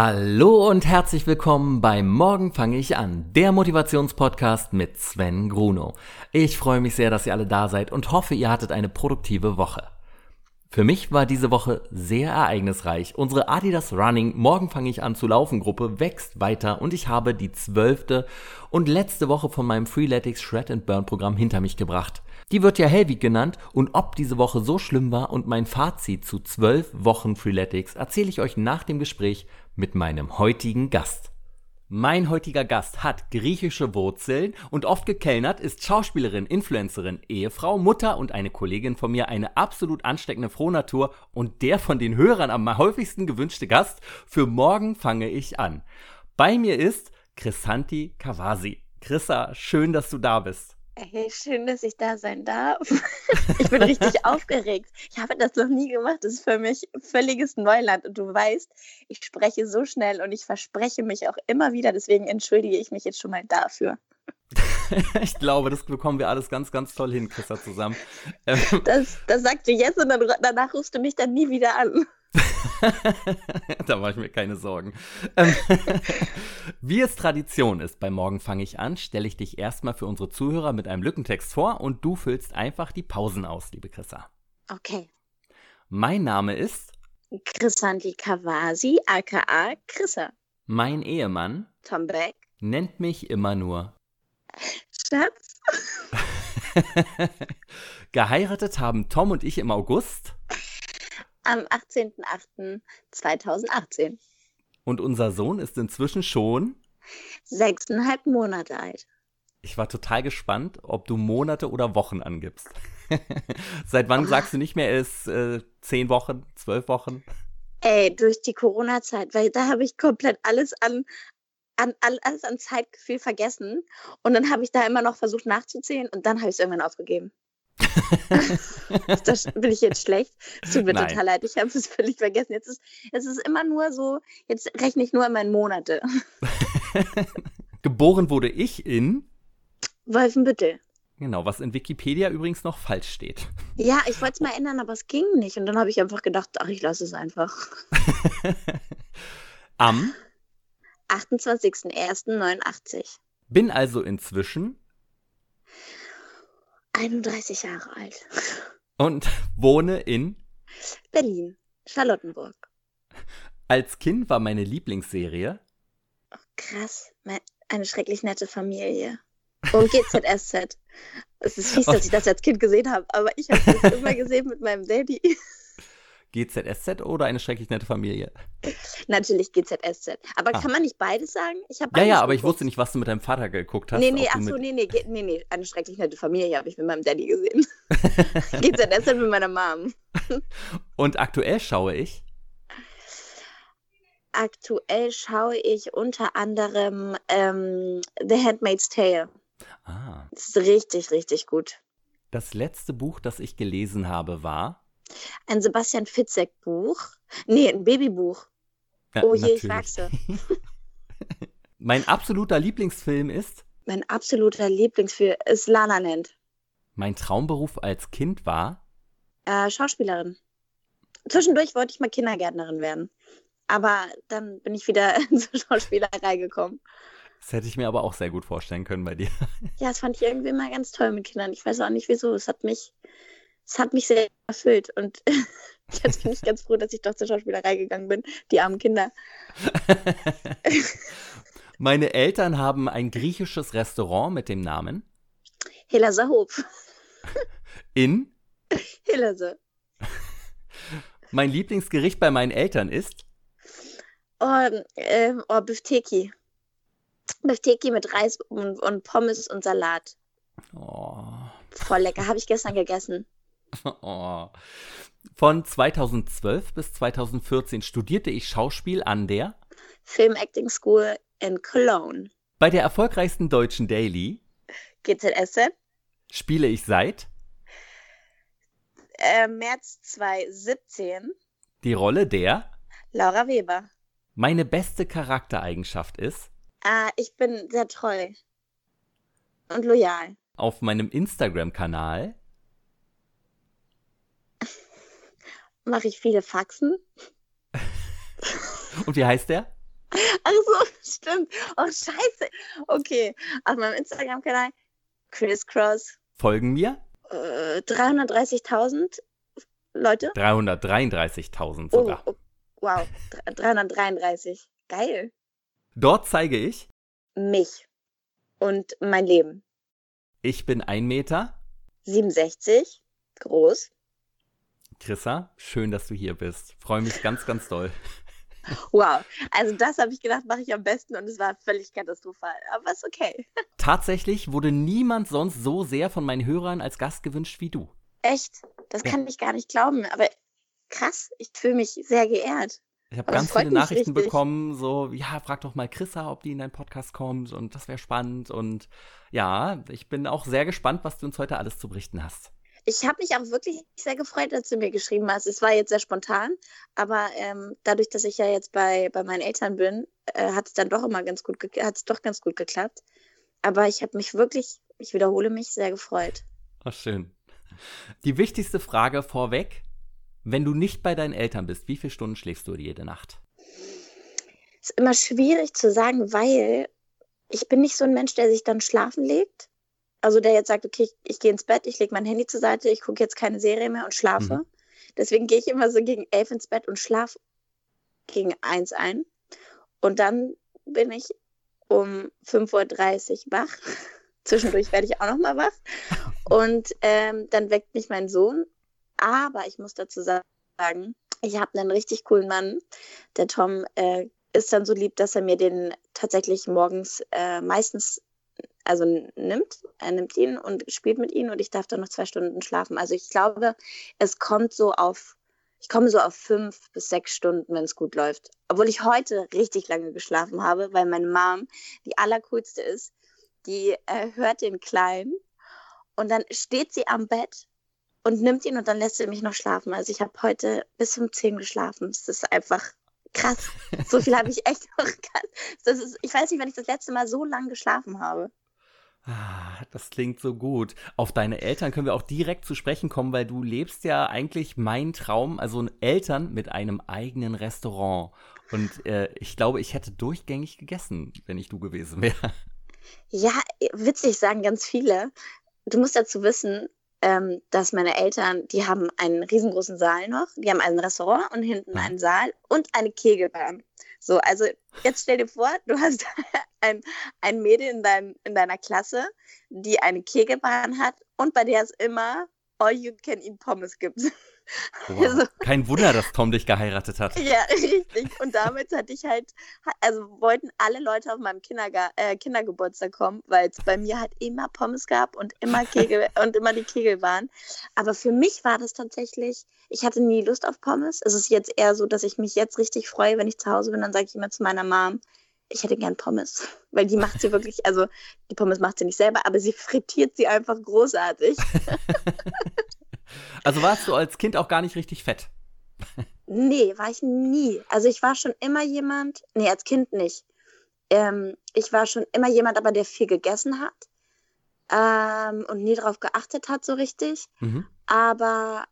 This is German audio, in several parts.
Hallo und herzlich willkommen bei Morgen fange ich an, der Motivationspodcast mit Sven Gruno. Ich freue mich sehr, dass ihr alle da seid und hoffe, ihr hattet eine produktive Woche. Für mich war diese Woche sehr ereignisreich. Unsere Adidas Running Morgen fange ich an zu laufen Gruppe wächst weiter und ich habe die zwölfte und letzte Woche von meinem Freeletics Shred and Burn Programm hinter mich gebracht. Die wird ja Hellweek genannt und ob diese Woche so schlimm war und mein Fazit zu zwölf Wochen Freeletics erzähle ich euch nach dem Gespräch mit meinem heutigen Gast. Mein heutiger Gast hat griechische Wurzeln und oft gekellnert, ist Schauspielerin, Influencerin, Ehefrau, Mutter und eine Kollegin von mir, eine absolut ansteckende Frohnatur und der von den Hörern am häufigsten gewünschte Gast. Für morgen fange ich an. Bei mir ist Chrisanti Kawasi. Chrissa, schön, dass du da bist. Hey, schön, dass ich da sein darf. Ich bin richtig aufgeregt. Ich habe das noch nie gemacht. Das ist für mich völliges Neuland. Und du weißt, ich spreche so schnell und ich verspreche mich auch immer wieder. Deswegen entschuldige ich mich jetzt schon mal dafür. ich glaube, das bekommen wir alles ganz, ganz toll hin, Christa, zusammen. Das, das sagst du jetzt und dann, danach rufst du mich dann nie wieder an. da mache ich mir keine Sorgen. Ähm, wie es Tradition ist, bei Morgen fange ich an, stelle ich dich erstmal für unsere Zuhörer mit einem Lückentext vor und du füllst einfach die Pausen aus, liebe Chrissa. Okay. Mein Name ist Chrisanti Kawasi, aka Chrissa. Mein Ehemann Tom Beck nennt mich immer nur Schatz. Geheiratet haben Tom und ich im August am 18.08.2018. Und unser Sohn ist inzwischen schon sechseinhalb Monate alt. Ich war total gespannt, ob du Monate oder Wochen angibst. Seit wann oh. sagst du nicht mehr, er ist äh, zehn Wochen, zwölf Wochen? Ey, durch die Corona-Zeit, weil da habe ich komplett alles an, an, alles an Zeitgefühl vergessen. Und dann habe ich da immer noch versucht nachzuzählen und dann habe ich es irgendwann aufgegeben. das bin ich jetzt schlecht. Es tut mir Nein. total leid, ich habe es völlig vergessen. Jetzt ist, es ist immer nur so, jetzt rechne ich nur immer in Monate. Geboren wurde ich in Wolfenbüttel. Genau, was in Wikipedia übrigens noch falsch steht. Ja, ich wollte es mal ändern, aber es ging nicht. Und dann habe ich einfach gedacht, ach, ich lasse es einfach. Am 28.01.89. Bin also inzwischen 31 Jahre alt. Und wohne in Berlin, Charlottenburg. Als Kind war meine Lieblingsserie. Oh, krass, eine schrecklich nette Familie. Und GZSZ. Es ist fies, dass ich das als Kind gesehen habe, aber ich habe das immer gesehen mit meinem Daddy. GZSZ oder eine schrecklich nette Familie? Natürlich GZSZ. Aber ah. kann man nicht beides sagen? Ich ja, ja, aber geguckt. ich wusste nicht, was du mit deinem Vater geguckt hast. Nee, nee, achso, nee, nee, nee, nee, eine schrecklich nette Familie habe ich mit meinem Daddy gesehen. GZSZ mit meiner Mom. Und aktuell schaue ich? Aktuell schaue ich unter anderem ähm, The Handmaid's Tale. Ah. Das ist richtig, richtig gut. Das letzte Buch, das ich gelesen habe, war ein Sebastian Fitzek-Buch. Nee, ein Babybuch. Ja, oh je, natürlich. ich wachse. mein absoluter Lieblingsfilm ist? Mein absoluter Lieblingsfilm ist Lana Land. Mein Traumberuf als Kind war? Äh, Schauspielerin. Zwischendurch wollte ich mal Kindergärtnerin werden. Aber dann bin ich wieder zur Schauspielerei gekommen. Das hätte ich mir aber auch sehr gut vorstellen können bei dir. Ja, das fand ich irgendwie immer ganz toll mit Kindern. Ich weiß auch nicht wieso. Es hat mich es hat mich sehr erfüllt und jetzt bin ich ganz froh, dass ich doch zur Schauspielerei gegangen bin. Die armen Kinder. Meine Eltern haben ein griechisches Restaurant mit dem Namen Helase Hof. In Hillerse. Mein Lieblingsgericht bei meinen Eltern ist Oh, äh, oh Bifteki. Bifteki mit Reis und, und Pommes und Salat. Oh. Voll lecker, habe ich gestern gegessen. Oh. Von 2012 bis 2014 studierte ich Schauspiel an der Film Acting School in Cologne. Bei der erfolgreichsten deutschen Daily GZS spiele ich seit äh, März 2017 die Rolle der Laura Weber. Meine beste Charaktereigenschaft ist äh, ich bin sehr treu und loyal. Auf meinem Instagram-Kanal mache ich viele Faxen. Und wie heißt der? Ach so, stimmt. Oh, scheiße. Okay, auf meinem Instagram-Kanal Crisscross. Folgen mir? Äh, 330.000 Leute. 333.000 sogar. Oh, oh, wow, 333. Geil. Dort zeige ich mich und mein Leben. Ich bin ein Meter. 67, groß. Chrissa, schön, dass du hier bist. Freue mich ganz, ganz doll. Wow, also das habe ich gedacht, mache ich am besten und es war völlig katastrophal, aber ist okay. Tatsächlich wurde niemand sonst so sehr von meinen Hörern als Gast gewünscht wie du. Echt? Das ja. kann ich gar nicht glauben, aber krass, ich fühle mich sehr geehrt. Ich habe ganz viele Nachrichten bekommen, so, ja, frag doch mal Chrissa, ob die in deinen Podcast kommt und das wäre spannend. Und ja, ich bin auch sehr gespannt, was du uns heute alles zu berichten hast. Ich habe mich auch wirklich sehr gefreut, als du mir geschrieben hast. Es war jetzt sehr spontan, aber ähm, dadurch, dass ich ja jetzt bei, bei meinen Eltern bin, äh, hat es dann doch immer ganz gut, hat es doch ganz gut geklappt. Aber ich habe mich wirklich, ich wiederhole mich, sehr gefreut. Ach, schön. Die wichtigste Frage vorweg, wenn du nicht bei deinen Eltern bist, wie viele Stunden schläfst du jede Nacht? Ist immer schwierig zu sagen, weil ich bin nicht so ein Mensch, der sich dann schlafen legt. Also der jetzt sagt, okay, ich, ich gehe ins Bett, ich lege mein Handy zur Seite, ich gucke jetzt keine Serie mehr und schlafe. Mhm. Deswegen gehe ich immer so gegen elf ins Bett und schlafe gegen eins ein. Und dann bin ich um 5.30 Uhr wach. Zwischendurch werde ich auch noch mal wach. Und ähm, dann weckt mich mein Sohn aber ich muss dazu sagen, ich habe einen richtig coolen Mann. Der Tom äh, ist dann so lieb, dass er mir den tatsächlich morgens äh, meistens also nimmt. Er nimmt ihn und spielt mit ihm und ich darf dann noch zwei Stunden schlafen. Also ich glaube, es kommt so auf, ich komme so auf fünf bis sechs Stunden, wenn es gut läuft. Obwohl ich heute richtig lange geschlafen habe, weil meine Mom die allercoolste ist. Die äh, hört den Kleinen und dann steht sie am Bett und nimmt ihn und dann lässt er mich noch schlafen. Also ich habe heute bis um 10 geschlafen. Das ist einfach krass. So viel habe ich echt noch das ist, Ich weiß nicht, wann ich das letzte Mal so lange geschlafen habe. Ah, das klingt so gut. Auf deine Eltern können wir auch direkt zu sprechen kommen, weil du lebst ja eigentlich mein Traum, also Eltern mit einem eigenen Restaurant. Und äh, ich glaube, ich hätte durchgängig gegessen, wenn ich du gewesen wäre. Ja, witzig sagen ganz viele. Du musst dazu wissen, ähm, dass meine Eltern, die haben einen riesengroßen Saal noch, die haben ein Restaurant und hinten ja. einen Saal und eine Kegelbahn. So, also jetzt stell dir vor, du hast ein, ein Mädel in, dein, in deiner Klasse, die eine Kegelbahn hat und bei der es immer All You Can Eat Pommes gibt. Wow. Also, Kein Wunder, dass Tom dich geheiratet hat. Ja, richtig. Und damit hatte ich halt, also wollten alle Leute auf meinem Kinderga äh, Kindergeburtstag kommen, weil es bei mir halt immer Pommes gab und immer Kegel und immer die Kegel waren. Aber für mich war das tatsächlich, ich hatte nie Lust auf Pommes. Es ist jetzt eher so, dass ich mich jetzt richtig freue, wenn ich zu Hause bin, dann sage ich immer zu meiner Mom, ich hätte gern Pommes, weil die macht sie wirklich, also die Pommes macht sie nicht selber, aber sie frittiert sie einfach großartig. Also warst du als Kind auch gar nicht richtig fett? Nee, war ich nie. Also ich war schon immer jemand, nee, als Kind nicht. Ähm, ich war schon immer jemand, aber der viel gegessen hat ähm, und nie darauf geachtet hat so richtig. Mhm. Aber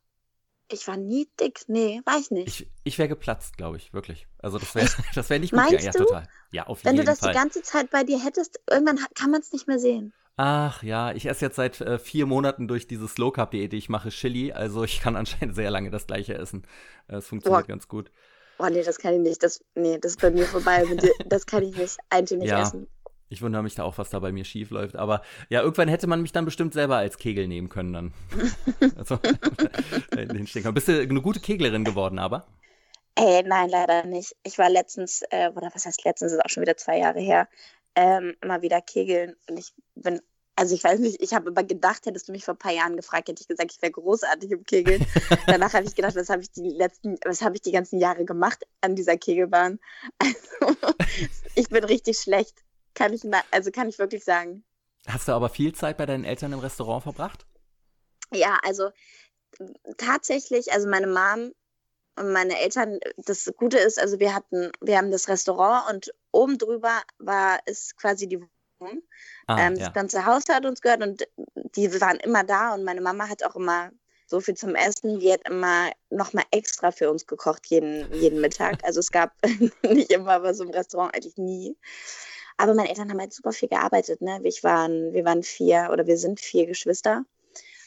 ich war nie dick. Nee, war ich nicht. Ich, ich wäre geplatzt, glaube ich, wirklich. Also das wäre das wär nicht gut. Meinst ja, du? total. Ja, auf Wenn jeden Fall. Wenn du das Fall. die ganze Zeit bei dir hättest, irgendwann kann man es nicht mehr sehen. Ach ja, ich esse jetzt seit äh, vier Monaten durch diese Slow Carb Diät, die ich mache, Chili. Also ich kann anscheinend sehr lange das gleiche essen. Äh, es funktioniert Boah. ganz gut. Oh nee, das kann ich nicht. Das, nee, das ist bei mir vorbei. das kann ich nicht eintönig ja. essen. Ich wundere mich da auch, was da bei mir schief läuft. Aber ja, irgendwann hätte man mich dann bestimmt selber als Kegel nehmen können dann. also, Bist du eine gute Keglerin geworden, aber? Ey, nein, leider nicht. Ich war letztens, äh, oder was heißt letztens, ist auch schon wieder zwei Jahre her, ähm, immer wieder kegeln. Und ich bin, also ich weiß nicht, ich habe immer gedacht, hättest du mich vor ein paar Jahren gefragt, hätte ich gesagt, ich wäre großartig im Kegeln. Danach habe ich gedacht, was habe ich die letzten, was habe ich die ganzen Jahre gemacht an dieser Kegelbahn? Also, ich bin richtig schlecht. Kann ich, also kann ich wirklich sagen. Hast du aber viel Zeit bei deinen Eltern im Restaurant verbracht? Ja, also tatsächlich, also meine Mom und meine Eltern, das Gute ist, also wir hatten, wir haben das Restaurant und oben drüber war es quasi die Wohnung. Ah, ähm, ja. Das ganze Haus hat uns gehört und die waren immer da und meine Mama hat auch immer so viel zum Essen. Die hat immer nochmal extra für uns gekocht, jeden, jeden Mittag. Also es gab nicht immer was im Restaurant, eigentlich nie. Aber meine Eltern haben halt super viel gearbeitet. Ne? Ich waren, wir waren vier oder wir sind vier Geschwister,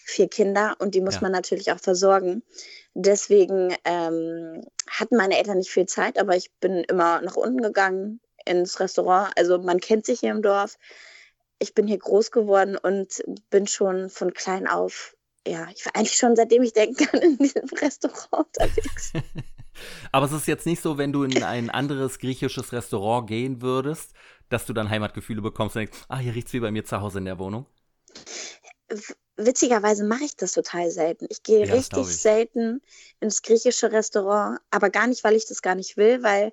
vier Kinder und die muss ja. man natürlich auch versorgen. Deswegen ähm, hatten meine Eltern nicht viel Zeit, aber ich bin immer nach unten gegangen ins Restaurant. Also man kennt sich hier im Dorf. Ich bin hier groß geworden und bin schon von klein auf, ja, ich war eigentlich schon seitdem ich denken kann in diesem Restaurant unterwegs. Aber es ist jetzt nicht so, wenn du in ein anderes griechisches Restaurant gehen würdest, dass du dann Heimatgefühle bekommst und denkst, ah, hier riecht es wie bei mir zu Hause in der Wohnung? Witzigerweise mache ich das total selten. Ich gehe ja, richtig ich. selten ins griechische Restaurant, aber gar nicht, weil ich das gar nicht will, weil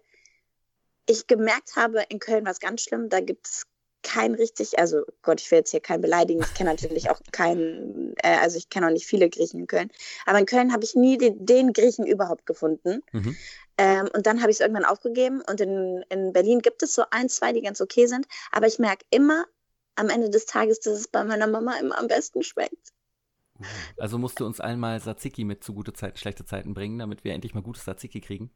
ich gemerkt habe, in Köln war es ganz schlimm, da gibt es kein richtig, also Gott, ich will jetzt hier keinen beleidigen, ich kenne natürlich auch keinen, äh, also ich kenne auch nicht viele Griechen in Köln, aber in Köln habe ich nie den, den, Griechen überhaupt gefunden. Mhm. Ähm, und dann habe ich es irgendwann aufgegeben und in, in Berlin gibt es so ein, zwei, die ganz okay sind, aber ich merke immer am Ende des Tages, dass es bei meiner Mama immer am besten schmeckt. Also musst du uns einmal Tzatziki mit zu gute Zeiten, schlechte Zeiten bringen, damit wir endlich mal gutes Tzatziki kriegen?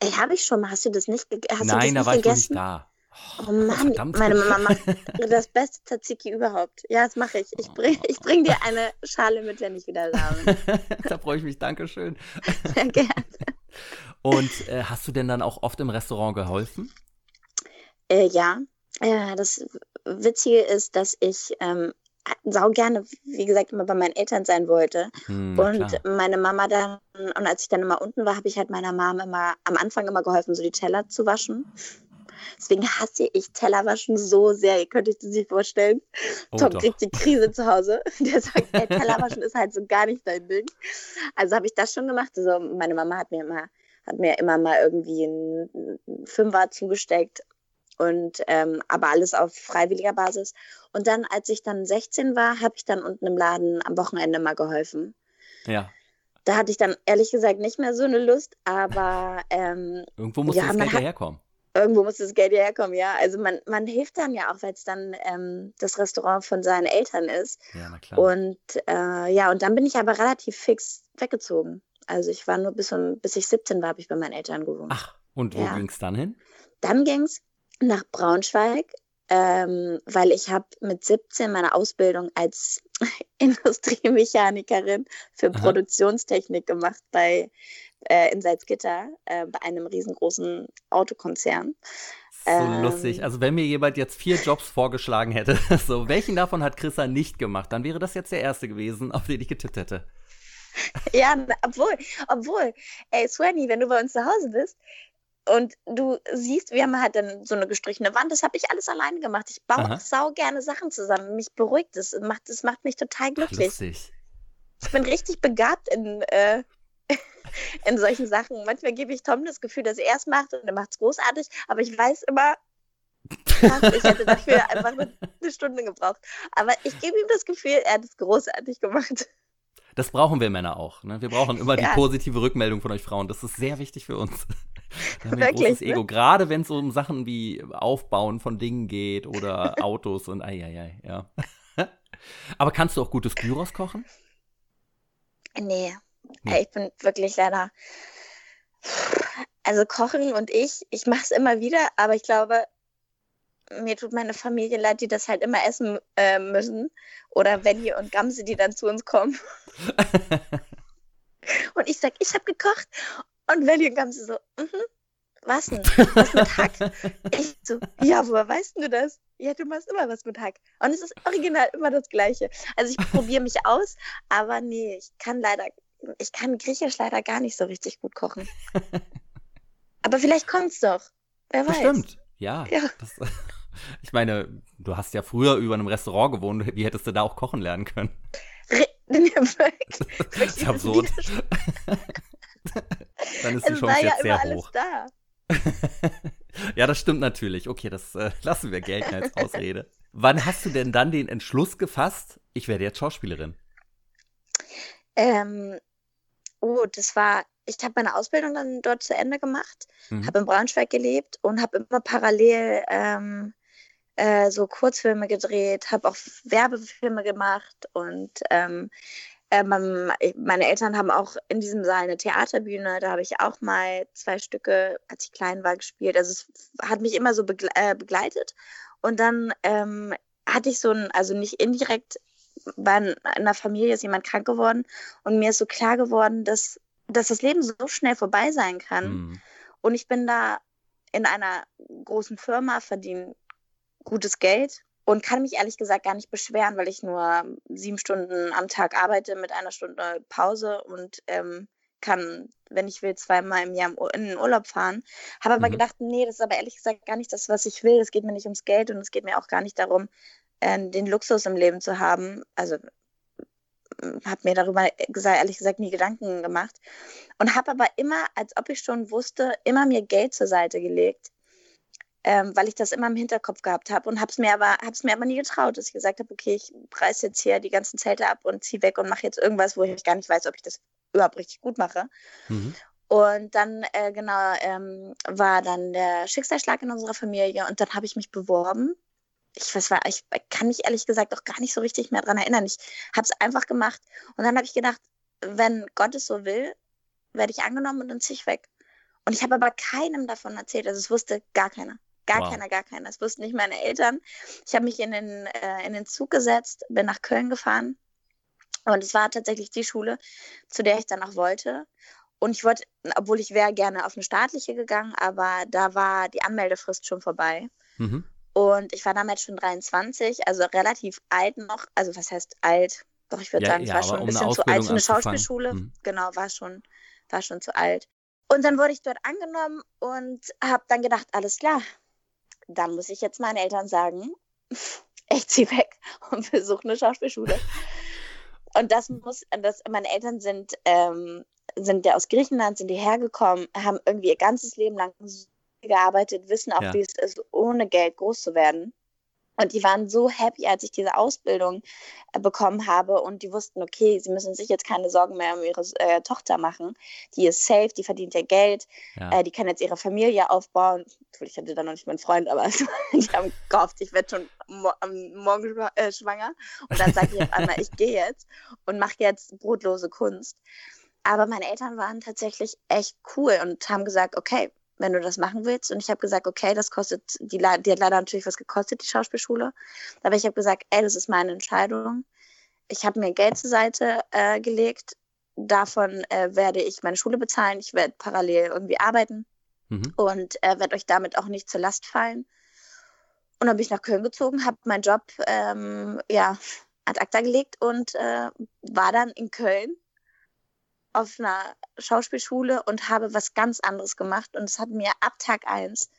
Ey, habe ich schon mal. Hast du das nicht, hast Nein, da war gegessen? ich noch nicht da. Oh Mann, Verdammt. meine Mama macht das beste Tzatziki überhaupt. Ja, das mache ich. Ich bringe ich bring dir eine Schale mit, wenn ich wieder da bin. da freue ich mich. Dankeschön. Sehr gerne. Und äh, hast du denn dann auch oft im Restaurant geholfen? Äh, ja. ja. Das Witzige ist, dass ich ähm, sau gerne, wie gesagt, immer bei meinen Eltern sein wollte. Hm, und klar. meine Mama dann, und als ich dann immer unten war, habe ich halt meiner Mama immer am Anfang immer geholfen, so die Teller zu waschen. Deswegen hasse ich Tellerwaschen so sehr. Ihr könnt euch das nicht vorstellen. Oh, Tom doch. kriegt die Krise zu Hause. Der sagt, ey, Tellerwaschen ist halt so gar nicht dein Ding. Also habe ich das schon gemacht. Also meine Mama hat mir immer, hat mir immer mal irgendwie einen Fünfer zugesteckt. Und ähm, aber alles auf freiwilliger Basis. Und dann, als ich dann 16 war, habe ich dann unten im Laden am Wochenende mal geholfen. Ja. Da hatte ich dann ehrlich gesagt nicht mehr so eine Lust, aber ähm, irgendwo muss ja, das Geld herkommen irgendwo muss das Geld ja herkommen, ja. Also man, man hilft dann ja auch, weil es dann ähm, das Restaurant von seinen Eltern ist. Ja, na klar. Und äh, ja, und dann bin ich aber relativ fix weggezogen. Also ich war nur bis, um, bis ich 17 war, habe ich bei meinen Eltern gewohnt. Ach, und wo ja. ging es dann hin? Dann ging es nach Braunschweig, ähm, weil ich habe mit 17 meine Ausbildung als Industriemechanikerin für Aha. Produktionstechnik gemacht bei äh, in Salzgitter äh, bei einem riesengroßen Autokonzern. So ähm, lustig. Also wenn mir jemand jetzt vier Jobs vorgeschlagen hätte, so welchen davon hat Chrissa nicht gemacht, dann wäre das jetzt der erste gewesen, auf den ich getippt hätte. Ja, obwohl, obwohl, ey, Swanny, wenn du bei uns zu Hause bist und du siehst, wir haben halt dann so eine gestrichene Wand, das habe ich alles alleine gemacht. Ich baue Aha. sau gerne Sachen zusammen. Mich beruhigt es, macht, das macht mich total glücklich. Lustig. Ich bin richtig begabt in äh, in solchen Sachen. Manchmal gebe ich Tom das Gefühl, dass er es macht und er macht es großartig, aber ich weiß immer, ich hätte dafür einfach eine, eine Stunde gebraucht. Aber ich gebe ihm das Gefühl, er hat es großartig gemacht. Das brauchen wir Männer auch. Ne? Wir brauchen immer ja. die positive Rückmeldung von euch Frauen. Das ist sehr wichtig für uns. Wir haben Wirklich, ein großes Ego. Ne? Gerade wenn es um Sachen wie Aufbauen von Dingen geht oder Autos und eieiei, ja. Aber kannst du auch gutes Gyros kochen? Nee, Ey, ich bin wirklich leider. Also Kochen und ich, ich mache es immer wieder, aber ich glaube, mir tut meine Familie leid, die das halt immer essen äh, müssen. Oder Wendy und Gamse, die dann zu uns kommen. und ich sag, ich habe gekocht. Und und Gamse so, mhm, was denn? Was mit Hack? ich so, ja, woher weißt du das? Ja, du machst immer was mit Hack. Und es ist original immer das Gleiche. Also ich probiere mich aus, aber nee, ich kann leider ich kann Griechisch leider gar nicht so richtig gut kochen. Aber vielleicht kommt's doch. Wer weiß. Stimmt, ja. ja. Das, ich meine, du hast ja früher über einem Restaurant gewohnt. Wie hättest du da auch kochen lernen können? Re das ist absurd. Dann ist die Chance jetzt ja sehr hoch. Ja, das stimmt natürlich. Okay, das äh, lassen wir gelten als Ausrede. Wann hast du denn dann den Entschluss gefasst, ich werde jetzt Schauspielerin? Ähm, oh, das war, ich habe meine Ausbildung dann dort zu Ende gemacht, mhm. habe in Braunschweig gelebt und habe immer parallel ähm, äh, so Kurzfilme gedreht, habe auch Werbefilme gemacht und ähm, äh, meine Eltern haben auch in diesem Saal eine Theaterbühne. Da habe ich auch mal zwei Stücke, als ich klein war, gespielt. Also es hat mich immer so begle äh, begleitet. Und dann ähm, hatte ich so ein, also nicht indirekt, in einer Familie ist jemand krank geworden und mir ist so klar geworden, dass, dass das Leben so schnell vorbei sein kann. Mhm. Und ich bin da in einer großen Firma, verdiene gutes Geld und kann mich ehrlich gesagt gar nicht beschweren, weil ich nur sieben Stunden am Tag arbeite mit einer Stunde Pause und ähm, kann, wenn ich will, zweimal im Jahr in den Urlaub fahren. Habe aber mhm. gedacht, nee, das ist aber ehrlich gesagt gar nicht das, was ich will. Es geht mir nicht ums Geld und es geht mir auch gar nicht darum, äh, den Luxus im Leben zu haben. Also habe mir darüber gesagt, ehrlich gesagt nie Gedanken gemacht und habe aber immer, als ob ich schon wusste, immer mir Geld zur Seite gelegt, ähm, weil ich das immer im Hinterkopf gehabt habe und habe es mir aber mir aber nie getraut, dass ich gesagt habe, okay, ich reiße jetzt hier die ganzen Zelte ab und ziehe weg und mache jetzt irgendwas, wo ich gar nicht weiß, ob ich das überhaupt richtig gut mache. Mhm. Und dann, äh, genau, ähm, war dann der Schicksalsschlag in unserer Familie und dann habe ich mich beworben. Ich, was war, ich kann mich ehrlich gesagt auch gar nicht so richtig mehr daran erinnern. Ich habe es einfach gemacht und dann habe ich gedacht, wenn Gott es so will, werde ich angenommen und dann ziehe ich weg. Und ich habe aber keinem davon erzählt. Also es wusste gar keiner. Gar wow. keiner, gar keiner. Das wussten nicht meine Eltern. Ich habe mich in den, äh, in den Zug gesetzt, bin nach Köln gefahren. Und es war tatsächlich die Schule, zu der ich dann auch wollte. Und ich wollte, obwohl ich wäre gerne auf eine staatliche gegangen, aber da war die Anmeldefrist schon vorbei. Mhm. Und ich war damals schon 23, also relativ alt noch. Also was heißt alt? Doch, ich würde ja, sagen, es ja, war schon ein um bisschen zu alt für eine Schauspielschule. Mhm. Genau, war schon, war schon zu alt. Und dann wurde ich dort angenommen und habe dann gedacht, alles klar, dann muss ich jetzt meinen Eltern sagen, ich ziehe weg und besuche eine Schauspielschule. und das muss, das, meine Eltern sind, ähm, sind ja aus Griechenland, sind hierher gekommen, haben irgendwie ihr ganzes Leben lang gearbeitet, wissen auch, ja. wie es ist, ohne Geld groß zu werden. Und die waren so happy, als ich diese Ausbildung äh, bekommen habe und die wussten, okay, sie müssen sich jetzt keine Sorgen mehr um ihre äh, Tochter machen. Die ist safe, die verdient ja Geld, ja. Äh, die kann jetzt ihre Familie aufbauen. Ich hatte da noch nicht meinen Freund, aber die haben gehofft, ich werde schon mo morgen äh, schwanger. Und dann sage ich auf einmal, ich gehe jetzt und mache jetzt brotlose Kunst. Aber meine Eltern waren tatsächlich echt cool und haben gesagt, okay, wenn du das machen willst. Und ich habe gesagt, okay, das kostet, die, die hat leider natürlich was gekostet, die Schauspielschule. Aber ich habe gesagt, ey, das ist meine Entscheidung. Ich habe mir Geld zur Seite äh, gelegt. Davon äh, werde ich meine Schule bezahlen. Ich werde parallel irgendwie arbeiten mhm. und äh, werde euch damit auch nicht zur Last fallen. Und dann bin ich nach Köln gezogen, habe meinen Job ähm, ja, ad acta gelegt und äh, war dann in Köln auf einer Schauspielschule und habe was ganz anderes gemacht. Und es hat mir ab Tag 1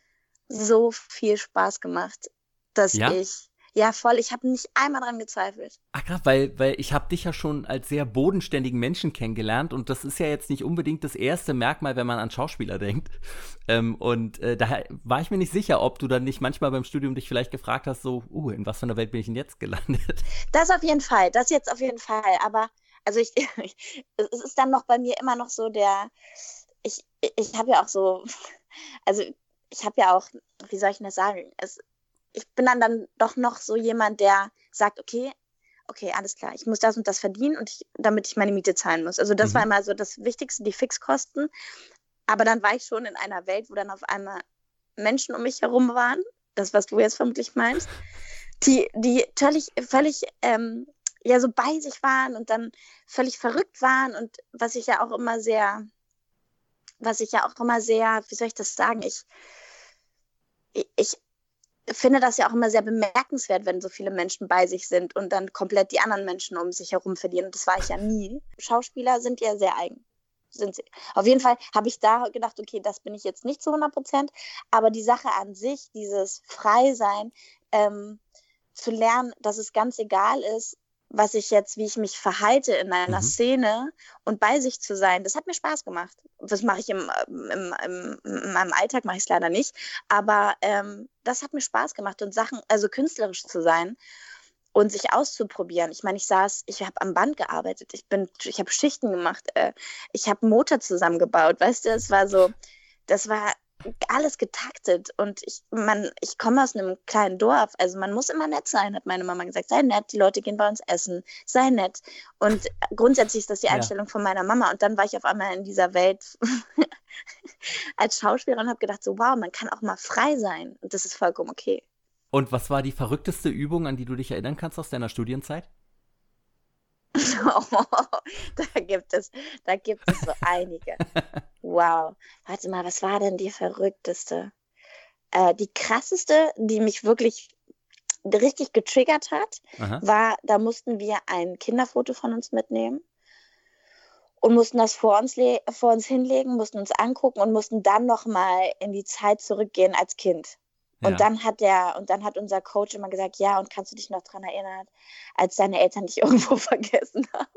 so viel Spaß gemacht, dass ja? ich ja, voll. Ich habe nicht einmal dran gezweifelt. Ach krass, weil, weil ich habe dich ja schon als sehr bodenständigen Menschen kennengelernt und das ist ja jetzt nicht unbedingt das erste Merkmal, wenn man an Schauspieler denkt. Ähm, und äh, da war ich mir nicht sicher, ob du dann nicht manchmal beim Studium dich vielleicht gefragt hast, so, uh, in was für einer Welt bin ich denn jetzt gelandet? Das auf jeden Fall, das jetzt auf jeden Fall. Aber also ich, ich, es ist dann noch bei mir immer noch so der, ich, ich habe ja auch so, also ich habe ja auch, wie soll ich denn das sagen? Es, ich bin dann, dann doch noch so jemand, der sagt, okay, okay, alles klar, ich muss das und das verdienen und ich, damit ich meine Miete zahlen muss. Also das mhm. war immer so das Wichtigste, die Fixkosten. Aber dann war ich schon in einer Welt, wo dann auf einmal Menschen um mich herum waren, das, was du jetzt vermutlich meinst, die, die völlig, völlig ähm, ja so bei sich waren und dann völlig verrückt waren und was ich ja auch immer sehr, was ich ja auch immer sehr, wie soll ich das sagen, ich, ich finde das ja auch immer sehr bemerkenswert, wenn so viele Menschen bei sich sind und dann komplett die anderen Menschen um sich herum verlieren. Und das war ich ja nie. Schauspieler sind ja sehr eigen. Sind sie. Auf jeden Fall habe ich da gedacht, okay, das bin ich jetzt nicht zu 100 Prozent, aber die Sache an sich, dieses Freisein, ähm, zu lernen, dass es ganz egal ist, was ich jetzt, wie ich mich verhalte in einer mhm. Szene und bei sich zu sein, das hat mir Spaß gemacht. Das mache ich im, im, im, in meinem Alltag, mache ich es leider nicht. Aber ähm, das hat mir Spaß gemacht und Sachen, also künstlerisch zu sein und sich auszuprobieren. Ich meine, ich saß, ich habe am Band gearbeitet, ich bin, ich habe Schichten gemacht, äh, ich habe Motor zusammengebaut, weißt du, es war so, das war alles getaktet und ich, man, ich komme aus einem kleinen Dorf, also man muss immer nett sein, hat meine Mama gesagt. Sei nett, die Leute gehen bei uns essen, sei nett. Und grundsätzlich ist das die Einstellung ja. von meiner Mama. Und dann war ich auf einmal in dieser Welt als Schauspielerin und habe gedacht, so wow, man kann auch mal frei sein und das ist vollkommen okay. Und was war die verrückteste Übung, an die du dich erinnern kannst aus deiner Studienzeit? Oh, da gibt es, da gibt es so einige. Wow. Warte mal, was war denn die verrückteste? Äh, die krasseste, die mich wirklich richtig getriggert hat, Aha. war, da mussten wir ein Kinderfoto von uns mitnehmen und mussten das vor uns, vor uns hinlegen, mussten uns angucken und mussten dann nochmal in die Zeit zurückgehen als Kind. Und ja. dann hat der, und dann hat unser Coach immer gesagt, ja, und kannst du dich noch daran erinnern, als deine Eltern dich irgendwo vergessen haben?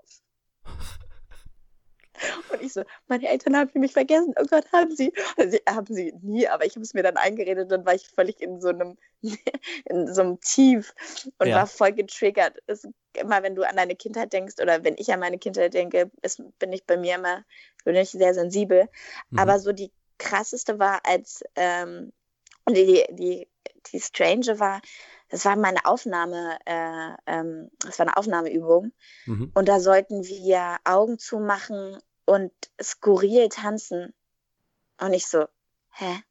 Und ich so, meine Eltern haben mich vergessen. Oh Gott, haben sie. Also, haben sie nie, aber ich habe es mir dann eingeredet. Dann war ich völlig in so einem, in so einem Tief und ja. war voll getriggert. Es, immer wenn du an deine Kindheit denkst oder wenn ich an meine Kindheit denke, ist, bin ich bei mir immer, bin ich sehr sensibel. Mhm. Aber so die krasseste war, als ähm, und die, die, die Strange war, das war meine Aufnahme, äh, ähm, das war eine Aufnahmeübung. Mhm. Und da sollten wir Augen zumachen und skurril tanzen. Und ich so, hä?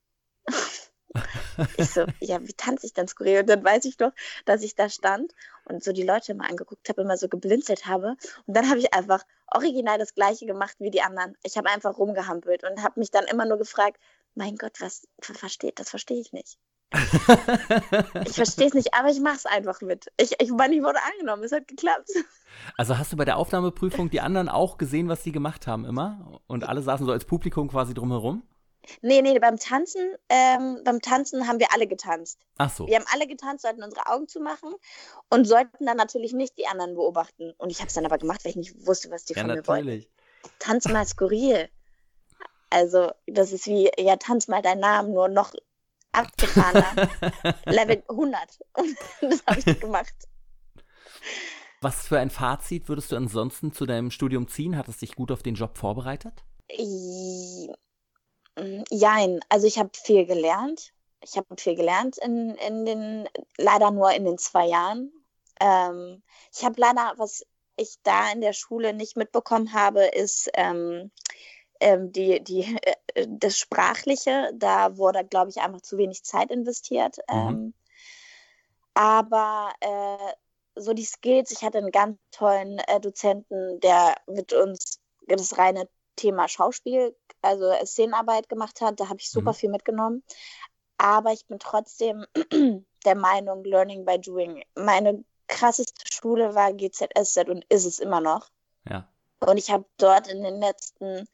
ich so, ja, wie tanze ich denn skurril? Und dann weiß ich doch, dass ich da stand und so die Leute immer angeguckt habe, immer so geblinzelt habe. Und dann habe ich einfach original das Gleiche gemacht wie die anderen. Ich habe einfach rumgehampelt und habe mich dann immer nur gefragt, mein Gott, was versteht, das verstehe ich nicht. Ich verstehe es nicht, aber ich mache es einfach mit. Ich, ich meine, ich wurde angenommen, es hat geklappt. Also hast du bei der Aufnahmeprüfung die anderen auch gesehen, was sie gemacht haben immer? Und alle saßen so als Publikum quasi drumherum? Nee, nee, beim Tanzen, ähm, beim Tanzen haben wir alle getanzt. Ach so. Wir haben alle getanzt, sollten unsere Augen zumachen und sollten dann natürlich nicht die anderen beobachten. Und ich habe es dann aber gemacht, weil ich nicht wusste, was die ja, von mir natürlich. wollten. Tanz mal skurril. Also, das ist wie, ja, tanz mal deinen Namen, nur noch abgefahrener. Level 100. Und das habe ich gemacht. Was für ein Fazit würdest du ansonsten zu deinem Studium ziehen? Hat es dich gut auf den Job vorbereitet? Jein. Also, ich habe viel gelernt. Ich habe viel gelernt in, in den, leider nur in den zwei Jahren. Ähm, ich habe leider, was ich da in der Schule nicht mitbekommen habe, ist, ähm, ähm, die, die, äh, äh, das Sprachliche, da wurde, glaube ich, einfach zu wenig Zeit investiert. Mhm. Ähm, aber äh, so die Skills, ich hatte einen ganz tollen äh, Dozenten, der mit uns das reine Thema Schauspiel, also Szenenarbeit gemacht hat. Da habe ich super mhm. viel mitgenommen. Aber ich bin trotzdem der Meinung, Learning by Doing. Meine krasseste Schule war GZSZ und ist es immer noch. Ja. Und ich habe dort in den letzten,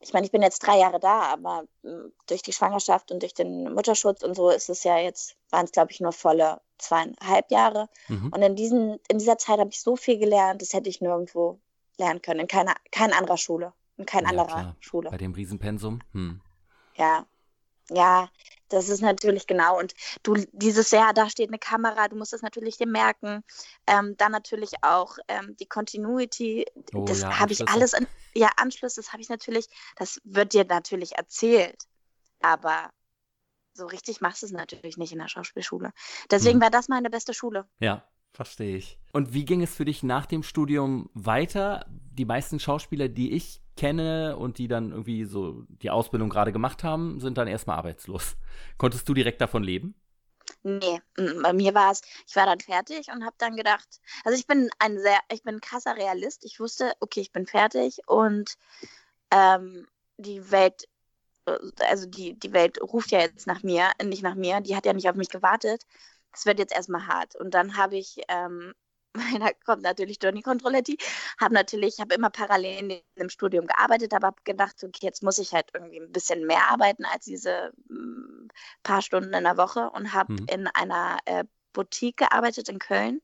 ich meine, ich bin jetzt drei Jahre da, aber hm, durch die Schwangerschaft und durch den Mutterschutz und so ist es ja jetzt, waren es, glaube ich, nur volle zweieinhalb Jahre. Mhm. Und in, diesen, in dieser Zeit habe ich so viel gelernt, das hätte ich nirgendwo lernen können, in keiner, keiner anderer Schule, in keiner ja, anderer klar. Schule. Bei dem Riesenpensum? Hm. Ja, ja, das ist natürlich genau. Und du, dieses Jahr, da steht eine Kamera, du musst das natürlich dir merken. Ähm, dann natürlich auch ähm, die Continuity, oh, das ja, habe ich alles, in, ja, Anschluss, das habe ich natürlich, das wird dir natürlich erzählt. Aber so richtig machst du es natürlich nicht in der Schauspielschule. Deswegen hm. war das meine beste Schule. Ja, verstehe ich. Und wie ging es für dich nach dem Studium weiter? Die meisten Schauspieler, die ich kenne und die dann irgendwie so die Ausbildung gerade gemacht haben, sind dann erstmal arbeitslos. Konntest du direkt davon leben? Nee, bei mir war es, ich war dann fertig und habe dann gedacht, also ich bin ein sehr, ich bin ein krasser Realist. Ich wusste, okay, ich bin fertig und ähm, die Welt, äh, also die, die Welt ruft ja jetzt nach mir, nicht nach mir, die hat ja nicht auf mich gewartet. Es wird jetzt erstmal hart. Und dann habe ich ähm, da kommt natürlich Johnny Controletti, habe natürlich, habe immer parallel in dem Studium gearbeitet, aber habe gedacht, okay, jetzt muss ich halt irgendwie ein bisschen mehr arbeiten als diese mm, paar Stunden in der Woche und habe mhm. in einer äh, Boutique gearbeitet in Köln.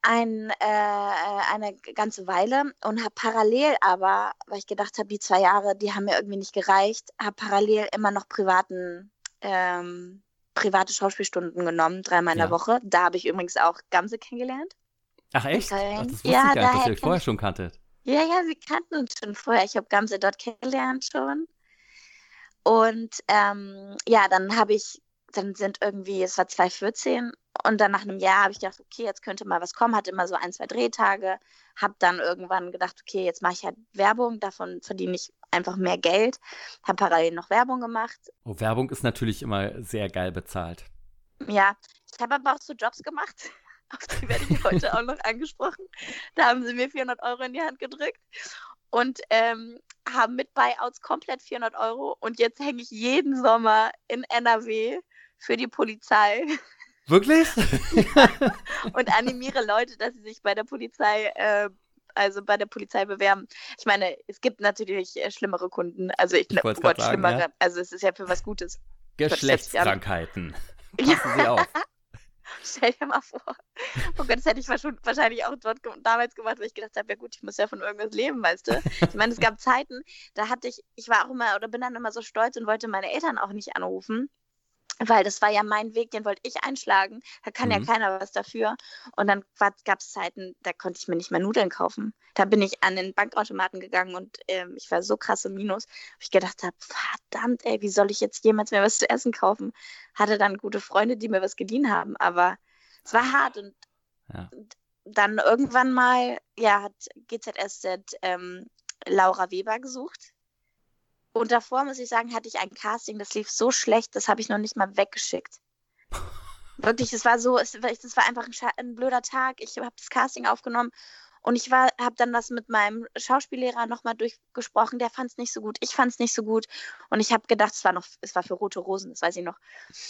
Ein, äh, eine ganze Weile und habe parallel aber, weil ich gedacht habe, die zwei Jahre, die haben mir irgendwie nicht gereicht, habe parallel immer noch privaten ähm, private Schauspielstunden genommen, dreimal in ja. der Woche. Da habe ich übrigens auch Gamse kennengelernt. Ach echt? Ach, das wusste ja, ich gar nicht, dass ihr euch vorher schon kanntet. Ja, ja, wir kannten uns schon vorher. Ich habe Gamse dort kennengelernt schon. Und ähm, ja, dann habe ich, dann sind irgendwie, es war 2014 und dann nach einem Jahr habe ich gedacht, okay, jetzt könnte mal was kommen, hatte immer so ein, zwei Drehtage, habe dann irgendwann gedacht, okay, jetzt mache ich halt Werbung, davon verdiene ich einfach mehr Geld, habe parallel noch Werbung gemacht. Oh, Werbung ist natürlich immer sehr geil bezahlt. Ja, ich habe aber auch so Jobs gemacht, auf die werde ich heute auch noch angesprochen. Da haben sie mir 400 Euro in die Hand gedrückt und ähm, haben mit Buyouts komplett 400 Euro und jetzt hänge ich jeden Sommer in NRW für die Polizei Wirklich? und animiere Leute, dass sie sich bei der Polizei, äh, also bei der Polizei bewerben. Ich meine, es gibt natürlich äh, schlimmere Kunden. Also ich, ich Gott, sagen, schlimmere. Ja. Also es ist ja für was Gutes. Geschlechtskrankheiten. Passen Sie auf. Stell dir mal vor. Oh Gott, das hätte ich wahrscheinlich auch dort damals gemacht, weil ich gedacht habe, ja gut, ich muss ja von irgendwas leben, weißt du. Ich meine, es gab Zeiten, da hatte ich, ich war auch immer oder bin dann immer so stolz und wollte meine Eltern auch nicht anrufen weil das war ja mein Weg, den wollte ich einschlagen. Da kann mhm. ja keiner was dafür. Und dann gab es Zeiten, da konnte ich mir nicht mehr Nudeln kaufen. Da bin ich an den Bankautomaten gegangen und ähm, ich war so krass im Minus, wo ich gedacht habe, verdammt, ey, wie soll ich jetzt jemals mehr was zu essen kaufen? Hatte dann gute Freunde, die mir was geliehen haben, aber es war hart und, ja. dann irgendwann mal, ja, hat GZSZ ähm, Laura Weber gesucht und davor, muss ich sagen, hatte ich ein Casting, das lief so schlecht, das habe ich noch nicht mal weggeschickt. Wirklich, es war so, es, es war einfach ein, ein blöder Tag. Ich habe das Casting aufgenommen und ich habe dann das mit meinem Schauspiellehrer nochmal durchgesprochen. Der fand es nicht so gut. Ich fand es nicht so gut. Und ich habe gedacht, es war noch, es war für Rote Rosen, das weiß ich noch.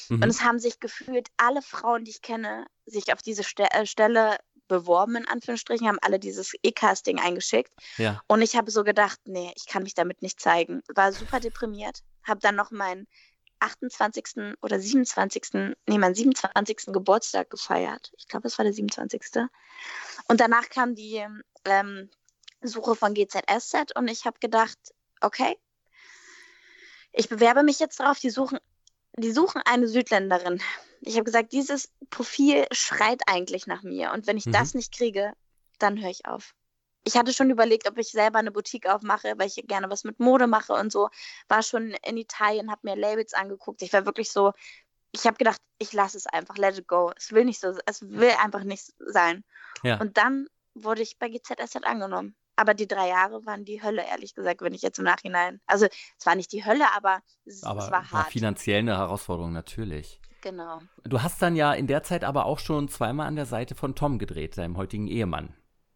Mhm. Und es haben sich gefühlt alle Frauen, die ich kenne, sich auf diese Ste äh, Stelle beworben, in Anführungsstrichen, haben alle dieses E-Casting eingeschickt. Ja. Und ich habe so gedacht, nee, ich kann mich damit nicht zeigen. War super deprimiert, habe dann noch meinen 28. oder 27. nee, meinen 27. Geburtstag gefeiert. Ich glaube, es war der 27. Und danach kam die ähm, Suche von GZSZ und ich habe gedacht, okay, ich bewerbe mich jetzt darauf, die suchen, die suchen eine Südländerin. Ich habe gesagt, dieses Profil schreit eigentlich nach mir. Und wenn ich mhm. das nicht kriege, dann höre ich auf. Ich hatte schon überlegt, ob ich selber eine Boutique aufmache, weil ich gerne was mit Mode mache und so. War schon in Italien, habe mir Labels angeguckt. Ich war wirklich so, ich habe gedacht, ich lasse es einfach, let it go. Es will nicht so, es will einfach nicht sein. Ja. Und dann wurde ich bei GZSZ angenommen. Aber die drei Jahre waren die Hölle, ehrlich gesagt, wenn ich jetzt im Nachhinein. Also es war nicht die Hölle, aber es, aber es war hart. War finanziell eine Herausforderung, natürlich. Genau. Du hast dann ja in der Zeit aber auch schon zweimal an der Seite von Tom gedreht, deinem heutigen Ehemann.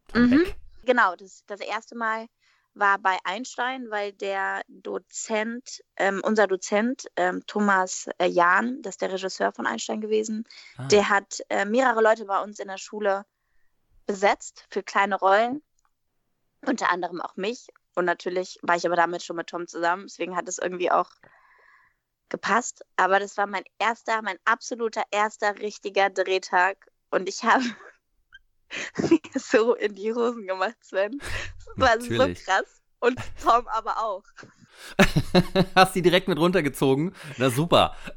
Tom mhm. Beck. Genau, das, das erste Mal war bei Einstein, weil der Dozent, ähm, unser Dozent, ähm, Thomas äh, Jahn, das ist der Regisseur von Einstein gewesen, ah. der hat äh, mehrere Leute bei uns in der Schule besetzt für kleine Rollen, unter anderem auch mich. Und natürlich war ich aber damit schon mit Tom zusammen, deswegen hat es irgendwie auch gepasst. Aber das war mein erster, mein absoluter erster richtiger Drehtag. Und ich habe mir so in die Hosen gemacht, Sven. Das war Natürlich. so krass. Und Tom aber auch. Hast die direkt mit runtergezogen? Na super.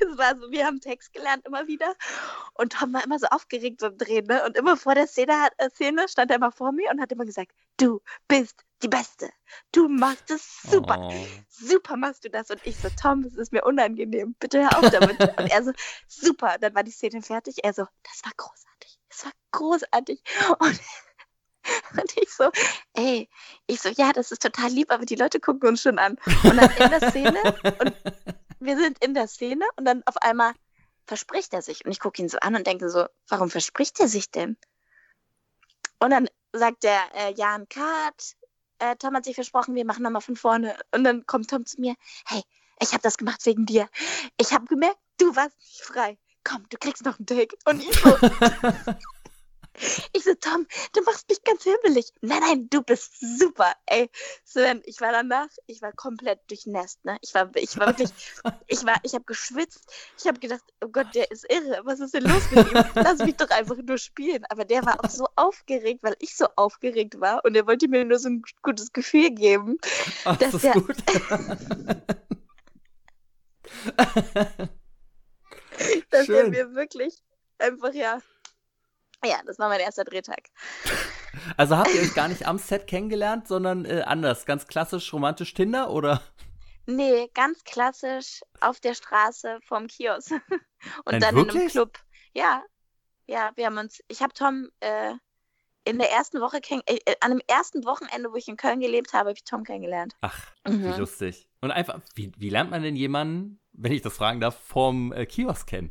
es war so, wir haben Text gelernt immer wieder. Und Tom war immer so aufgeregt beim Drehen. Ne? Und immer vor der Szene, äh, Szene stand er immer vor mir und hat immer gesagt, du bist die Beste. Du machst es super. Oh. Super machst du das. Und ich so, Tom, es ist mir unangenehm. Bitte hör auf damit. und er so, super. Dann war die Szene fertig. Er so, das war großartig. Das war großartig. Und und ich so, ey, ich so, ja, das ist total lieb, aber die Leute gucken uns schon an. Und dann in der Szene, und wir sind in der Szene und dann auf einmal verspricht er sich. Und ich gucke ihn so an und denke so, warum verspricht er sich denn? Und dann sagt der äh, Jan Kart, äh, Tom hat sich versprochen, wir machen nochmal von vorne. Und dann kommt Tom zu mir, hey, ich habe das gemacht wegen dir. Ich habe gemerkt, du warst nicht frei. Komm, du kriegst noch einen Take. Und ich so, Ich so, Tom, du machst mich ganz himmelig. Nein, nein, du bist super. Ey, Sven, ich war danach, ich war komplett durchnässt, ne? Ich war, ich war wirklich, ich war, ich habe geschwitzt. Ich habe gedacht, oh Gott, der ist irre. Was ist denn los mit ihm? Lass mich doch einfach nur spielen. Aber der war auch so aufgeregt, weil ich so aufgeregt war und er wollte mir nur so ein gutes Gefühl geben. Ach, dass das ist der, gut. dass Schön. er mir wirklich einfach, ja, ja, das war mein erster Drehtag. Also habt ihr euch gar nicht am Set kennengelernt, sondern äh, anders, ganz klassisch romantisch Tinder oder? Nee, ganz klassisch auf der Straße vorm Kiosk. Und Nein, dann in einem wirklich? Club. Ja, ja, wir haben uns, ich habe Tom äh, in der ersten Woche, kenn äh, äh, an dem ersten Wochenende, wo ich in Köln gelebt habe, habe ich Tom kennengelernt. Ach, Mhm. wie lustig. Und einfach, wie, wie lernt man denn jemanden, wenn ich das fragen darf, vorm äh, Kiosk kennen?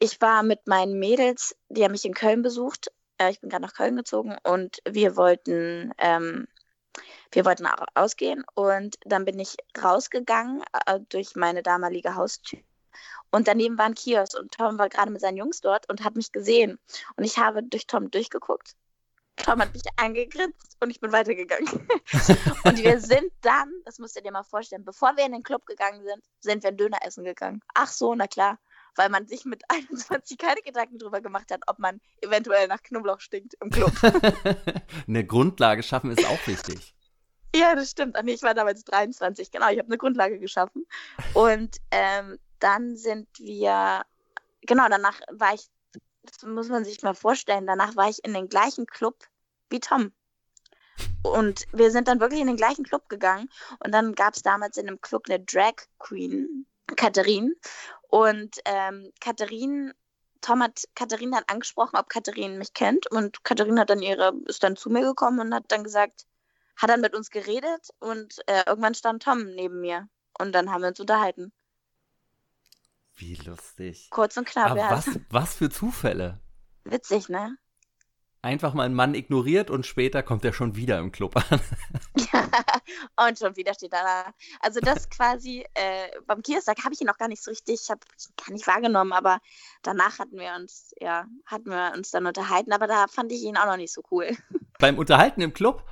Ich war mit meinen Mädels, die haben mich in Köln besucht. Äh, ich bin gerade nach Köln gezogen und wir wollten, ähm, wir wollten au- ausgehen und dann bin ich rausgegangen äh, durch meine damalige Haustür und daneben war ein Kiosk und Tom war gerade mit seinen Jungs dort und hat mich gesehen und ich habe durch Tom durchgeguckt. Tom hat mich angegrinst und ich bin weitergegangen. und wir sind dann, das musst du dir mal vorstellen, bevor wir in den Club gegangen sind, sind wir ein Döner essen gegangen. Ach so, na klar weil man sich mit 21 keine Gedanken drüber gemacht hat, ob man eventuell nach Knoblauch stinkt im Club. Eine Grundlage schaffen ist auch wichtig. ja, das stimmt. Ach nee, ich war damals 23, genau, ich habe eine Grundlage geschaffen. Und ähm, dann sind wir, genau, danach war ich, das muss man sich mal vorstellen, danach war ich in den gleichen Club wie Tom. Und wir sind dann wirklich in den gleichen Club gegangen. Und dann gab es damals in dem Club eine Drag Queen, Katharin. Und ähm, Katharin, Tom hat Katharin dann angesprochen, ob Katharin mich kennt. Und Katharin hat dann ihre, ist dann zu mir gekommen und hat dann gesagt, hat dann mit uns geredet und äh, irgendwann stand Tom neben mir. Und dann haben wir uns unterhalten. Wie lustig. Kurz und knapp, Aber ja. was, was für Zufälle. Witzig, ne? Einfach mal einen Mann ignoriert und später kommt er schon wieder im Club an. Ja, und schon wieder steht er da. Also das quasi, äh, beim Kiosk habe ich ihn noch gar nicht so richtig, ich habe gar nicht wahrgenommen, aber danach hatten wir uns, ja, hatten wir uns dann unterhalten, aber da fand ich ihn auch noch nicht so cool. Beim Unterhalten im Club?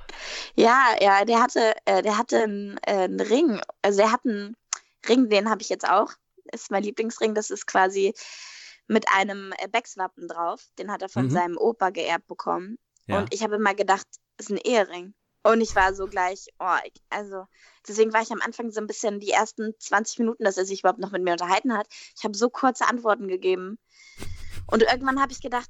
Ja, ja, der hatte, äh, der hatte einen, äh, einen Ring, also er hat einen Ring, den habe ich jetzt auch, ist mein Lieblingsring, das ist quasi mit einem äh, Beckswappen drauf, den hat er von Mhm. seinem Opa geerbt bekommen. Ja. Und ich habe immer gedacht, das ist ein Ehering. Und ich war so gleich, oh, ich, also deswegen war ich am Anfang so ein bisschen die ersten 20 Minuten, dass er sich überhaupt noch mit mir unterhalten hat. Ich habe so kurze Antworten gegeben. Und irgendwann habe ich gedacht,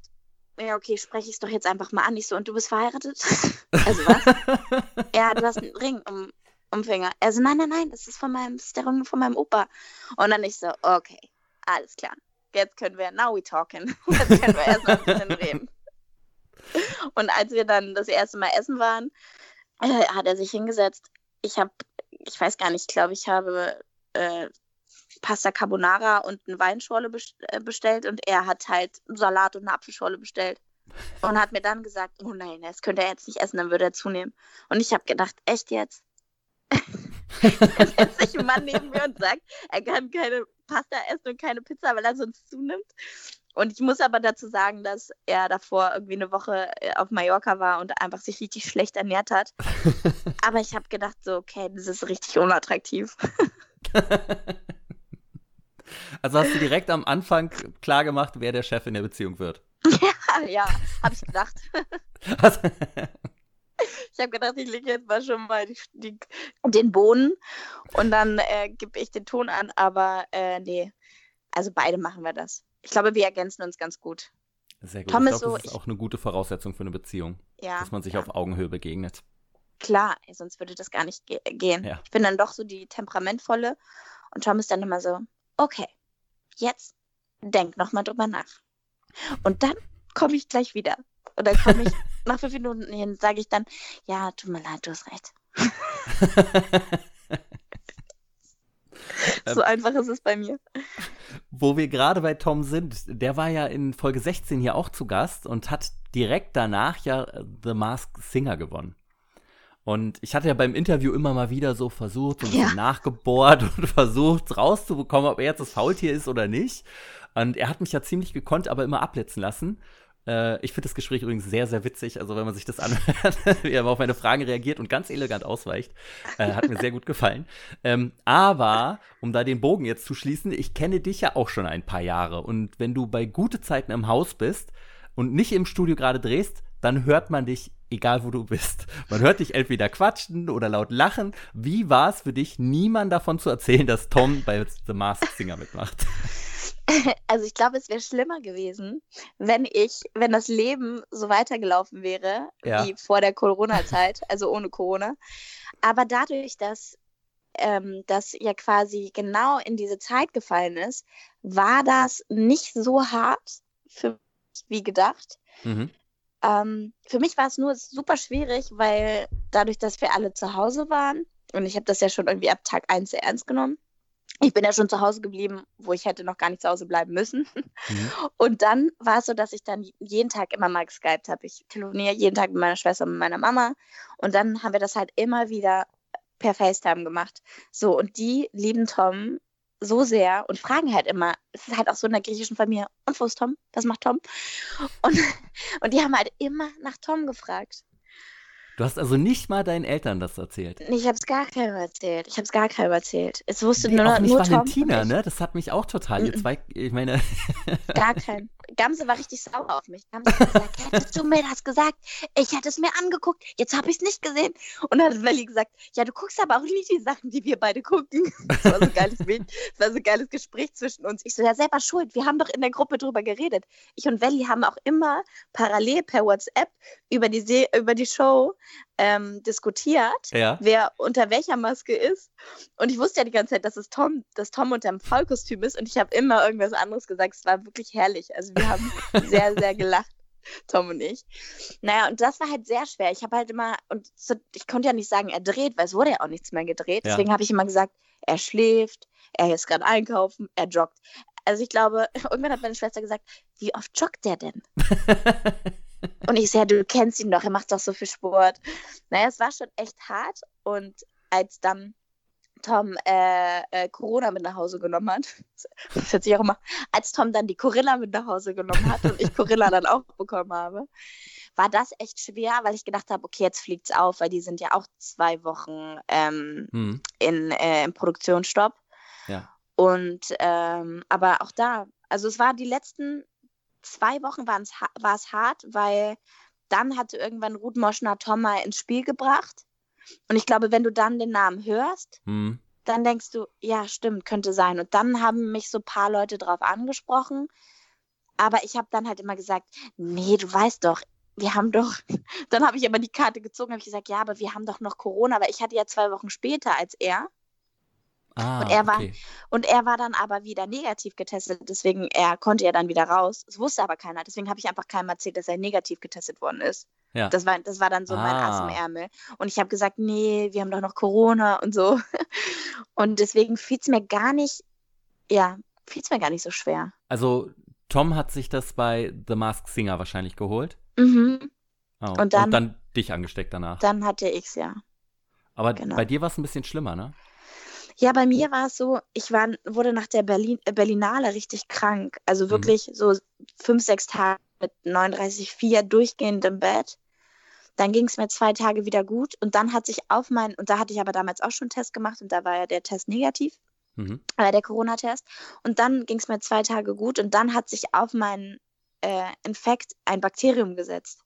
ja, okay, spreche ich es doch jetzt einfach mal an. Ich so, und du bist verheiratet? also was? ja, du hast einen Ring um, um Finger. Er so, nein, nein, nein, das ist von meinem, das ist der Ring von meinem Opa. Und dann ich so, okay, alles klar. Jetzt können wir, now we talking. Jetzt können wir erstmal ein bisschen reden. Und als wir dann das erste Mal essen waren, äh, hat er sich hingesetzt. Ich habe, ich weiß gar nicht, ich glaube, ich habe äh, Pasta Carbonara und eine Weinschorle äh, bestellt und er hat halt einen Salat und eine Apfelschorle bestellt. Und hat mir dann gesagt, oh nein, das könnte er jetzt nicht essen, dann würde er zunehmen. Und ich habe gedacht, echt jetzt? Jetzt setzt sich ein Mann neben mir und sagt, er kann keine Pasta essen und keine Pizza, weil er sonst zunimmt. Und ich muss aber dazu sagen, dass er davor irgendwie eine Woche äh, auf Mallorca war und einfach sich richtig schlecht ernährt hat. aber ich habe gedacht, so, okay, das ist richtig unattraktiv. Also hast du direkt am Anfang klar gemacht, wer der Chef in der Beziehung wird. ja, ja, habe ich gedacht. Ich habe gedacht, ich lege jetzt mal schon mal die, die, den Boden und dann äh, gebe ich den Ton an, aber äh, nee. Also beide machen wir das. Ich glaube, wir ergänzen uns ganz gut. Sehr gut. Tom ich ist glaube, so- das ist ich- auch eine gute Voraussetzung für eine Beziehung, Ja. dass man sich ja. auf Augenhöhe begegnet. Klar, sonst würde das gar nicht ge gehen. Ja. Ich bin dann doch so die temperamentvolle und Tom ist dann immer so, okay, jetzt denk noch mal drüber nach. Und dann komme ich gleich wieder. Und dann komme ich nach fünf Minuten hin, sage ich dann, ja, tut mir leid, du hast recht. so einfach ist es bei mir. Wo wir gerade bei Tom sind, der war ja in Folge 16 hier auch zu Gast und hat direkt danach ja äh, The Masked Singer gewonnen. Und ich hatte ja beim Interview immer mal wieder so versucht, so ein bisschen Ja. nachgebohrt und versucht rauszubekommen, ob er jetzt das Faultier ist oder nicht. Und er hat mich ja ziemlich gekonnt, aber immer abblitzen lassen. Äh, ich finde das Gespräch übrigens sehr, sehr witzig. Also wenn man sich das anhört, wie er auf meine Fragen reagiert und ganz elegant ausweicht, äh, hat mir sehr gut gefallen. Ähm, aber, um da den Bogen jetzt zu schließen, ich kenne dich ja auch schon ein paar Jahre. Und wenn du bei gute Zeiten im Haus bist und nicht im Studio gerade drehst, dann hört man dich, egal wo du bist. Man hört dich entweder quatschen oder laut lachen. Wie war es für dich, niemand davon zu erzählen, dass Tom bei The Masked Singer mitmacht? Also ich glaube, es wäre schlimmer gewesen, wenn ich, wenn das Leben so weitergelaufen wäre Ja. wie vor der Corona-Zeit, also ohne Corona. Aber dadurch, dass ähm, das ja quasi genau in diese Zeit gefallen ist, war das nicht so hart für mich wie gedacht. Mhm. Ähm, für mich war es nur super schwierig, weil dadurch, dass wir alle zu Hause waren, und ich habe das ja schon irgendwie ab Tag 1 sehr ernst genommen, ich bin ja schon zu Hause geblieben, wo ich hätte noch gar nicht zu Hause bleiben müssen. Mhm. Und dann war es so, dass ich dann jeden Tag immer mal geskypt habe. Ich telefoniere jeden Tag mit meiner Schwester und mit meiner Mama. Und dann haben wir das halt immer wieder per FaceTime gemacht. So, und die lieben Tom so sehr und fragen halt immer, es ist halt auch so in der griechischen Familie, und wo ist Tom? Was macht Tom? Und, und die haben halt immer nach Tom gefragt. Du hast also nicht mal deinen Eltern das erzählt. Ich habe es gar keinem erzählt. Ich habe es gar keinem erzählt. Es wusste nee, nur, auch nicht nur Valentina, Tom ne? Das hat mich auch total. Zwei, ich meine. gar kein. Gamse war richtig sauer auf mich. Gamse hat gesagt, hättest du mir das gesagt? Ich hätte es mir angeguckt. Jetzt habe ich es nicht gesehen. Und dann hat Welli gesagt, ja, du guckst aber auch nicht die Sachen, die wir beide gucken. Das war so ein geiles. Das war so geiles Gespräch zwischen uns. Ich so, ja, selber schuld. Wir haben doch in der Gruppe drüber geredet. Ich und Welli haben auch immer parallel per WhatsApp über die, Se über die Show ähm, diskutiert, ja. wer unter welcher Maske ist. Und ich wusste ja die ganze Zeit, dass es Tom, dass Tom unter dem Vollkostüm ist. Und ich habe immer irgendwas anderes gesagt. Es war wirklich herrlich. Also wir haben sehr, sehr gelacht. Tom und ich. Naja, und das war halt sehr schwer. Ich habe halt immer, und so, ich konnte ja nicht sagen, er dreht, weil es wurde ja auch nichts mehr gedreht. Ja. Deswegen habe ich immer gesagt, er schläft, er ist gerade einkaufen, er joggt. Also ich glaube, irgendwann hat meine Schwester gesagt, wie oft joggt der denn? Und ich sehe, du kennst ihn doch, er macht doch so viel Sport. Naja, es war schon echt hart. Und als dann Tom äh, äh, Corona mit nach Hause genommen hat, das hört sich auch immer, als Tom dann die Corilla mit nach Hause genommen hat und ich Corilla dann auch bekommen habe, war das echt schwer, weil ich gedacht habe, okay, jetzt fliegt es auf, weil die sind ja auch zwei Wochen ähm, hm. in, äh, im Produktionsstopp. Ja. Und ähm, aber auch da, also es war die letzten zwei Wochen war es hart, weil dann hatte irgendwann Ruth Moschner Tom mal ins Spiel gebracht. Und ich glaube, wenn du dann den Namen hörst, hm. dann denkst du, ja, stimmt, könnte sein. Und dann haben mich so ein paar Leute drauf angesprochen. Aber ich habe dann halt immer gesagt, nee, du weißt doch, wir haben doch, dann habe ich aber die Karte gezogen, habe ich gesagt, ja, aber wir haben doch noch Corona, weil ich hatte ja zwei Wochen später als er. Ah, und, er war, okay. und er war dann aber wieder negativ getestet, deswegen er konnte ja dann wieder raus. Das wusste aber keiner, deswegen habe ich einfach keinem erzählt, dass er negativ getestet worden ist. Ja. Das, war, das war dann so ah. mein Ass im Ärmel. Und ich habe gesagt, nee, wir haben doch noch Corona und so. Und deswegen fiel es mir gar nicht, ja, fiel es mir gar nicht so schwer. Also Tom hat sich das bei The Mask Singer wahrscheinlich geholt. Mhm. Oh. Und, dann, und dann dich angesteckt danach. Dann hatte ich es ja. Aber Genau. bei dir war es ein bisschen schlimmer, ne? Ja, bei mir war es so, ich war, wurde nach der Berlin, äh, Berlinale richtig krank. Also wirklich so fünf, sechs Tage mit 39,4 durchgehend im Bett. Dann ging es mir zwei Tage wieder gut und dann hat sich auf mein, und da hatte ich aber damals auch schon einen Test gemacht und da war ja der Test negativ, Mhm. äh, der Corona-Test. Und dann ging es mir zwei Tage gut und dann hat sich auf meinen äh, Infekt ein Bakterium gesetzt.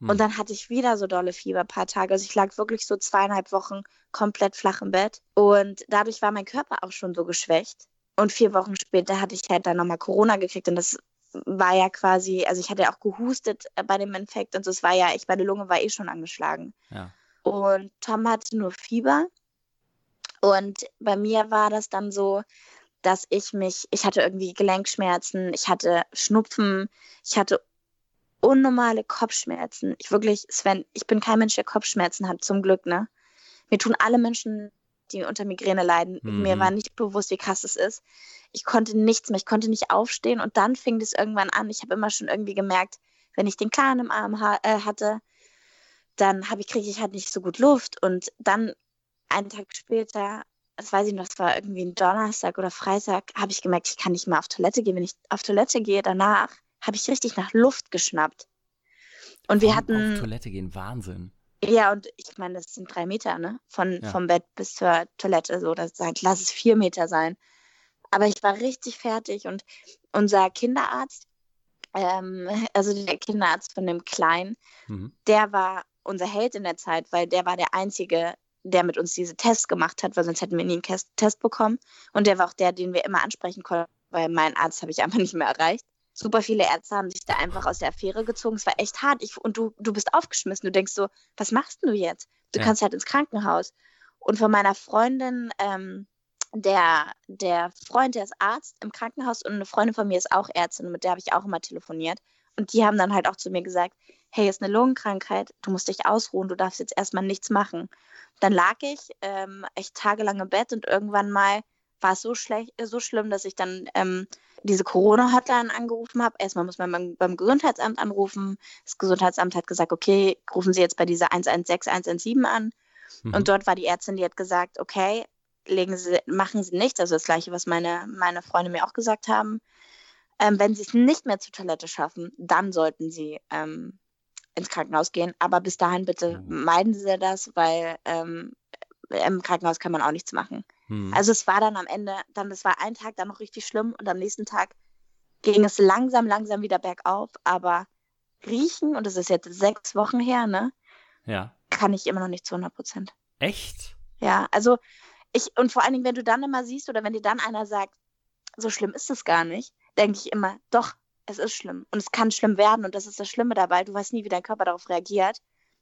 Hm. Und dann hatte ich wieder so dolle Fieber, ein paar Tage. Also ich lag wirklich so zweieinhalb Wochen komplett flach im Bett. Und dadurch war mein Körper auch schon so geschwächt. Und vier Wochen später hatte ich halt dann nochmal Corona gekriegt. Und das war ja quasi, also ich hatte ja auch gehustet äh, bei dem Infekt und so. Es war ja, ich, meine Lunge war eh schon angeschlagen. Ja. Und Tom hatte nur Fieber. Und bei mir war das dann so, dass ich mich, ich hatte irgendwie Gelenkschmerzen, ich hatte Schnupfen, ich hatte unnormale Kopfschmerzen. Ich wirklich, Sven, ich bin kein Mensch, der Kopfschmerzen hat, zum Glück, ne? Mir tun alle Menschen, die unter Migräne leiden, Mhm. mir war nicht bewusst, wie krass es ist. Ich konnte nichts mehr, ich konnte nicht aufstehen und dann fing das irgendwann an. Ich habe immer schon irgendwie gemerkt, wenn ich den Kahn im Arm ha äh, hatte, dann habe ich, kriege ich halt nicht so gut Luft und dann einen Tag später, das weiß ich noch, es war irgendwie ein Donnerstag oder Freitag, habe ich gemerkt, ich kann nicht mehr auf Toilette gehen. Wenn ich auf Toilette gehe, danach habe ich richtig nach Luft geschnappt. Und wir hatten, Auf Toilette gehen, Wahnsinn. ja, und ich meine, das sind drei Meter, ne? Von, Ja. Vom Bett bis zur Toilette, so, das sein, lass es vier Meter sein. Aber ich war richtig fertig und unser Kinderarzt, ähm, also der Kinderarzt von dem Kleinen, Mhm. der war unser Held in der Zeit, weil der war der Einzige, der mit uns diese Tests gemacht hat, weil sonst hätten wir nie einen Test bekommen. Und der war auch der, den wir immer ansprechen konnten, weil meinen Arzt habe ich einfach nicht mehr erreicht. Super viele Ärzte haben sich da einfach aus der Affäre gezogen. Es war echt hart. Ich, und du, du bist aufgeschmissen. Du denkst so, was machst du jetzt? Du Ja. kannst halt ins Krankenhaus. Und von meiner Freundin, ähm, der, der Freund, der ist Arzt im Krankenhaus und eine Freundin von mir ist auch Ärztin, mit der habe ich auch immer telefoniert. Und die haben dann halt auch zu mir gesagt, hey, ist eine Lungenkrankheit, du musst dich ausruhen, du darfst jetzt erstmal nichts machen. Dann lag ich ähm, echt tagelang im Bett und irgendwann mal war es so schlecht, so schlimm, dass ich dann ähm, diese Corona-Hotline angerufen habe. Erstmal muss man beim, beim, Gesundheitsamt anrufen. Das Gesundheitsamt hat gesagt, okay, rufen Sie jetzt bei dieser 116, 117 an. Mhm. Und dort war die Ärztin, die hat gesagt, okay, legen Sie, machen Sie nichts. Also das Gleiche, was meine, meine Freunde mir auch gesagt haben. Ähm, wenn Sie es nicht mehr zur Toilette schaffen, dann sollten Sie ähm, ins Krankenhaus gehen. Aber bis dahin bitte mhm. meiden Sie das, weil ähm, im Krankenhaus kann man auch nichts machen. Mhm. Also es war dann am Ende, dann es war ein Tag dann noch richtig schlimm und am nächsten Tag ging es langsam, langsam wieder bergauf. Aber riechen, und das ist jetzt sechs Wochen her, ne? Ja. Kann ich immer noch nicht zu 100 Prozent. Echt? Ja, also ich, und vor allen Dingen, wenn du dann immer siehst oder wenn dir dann einer sagt, so schlimm ist es gar nicht, denke ich immer, doch, es ist schlimm und es kann schlimm werden und das ist das Schlimme dabei. Du weißt nie, wie dein Körper darauf reagiert.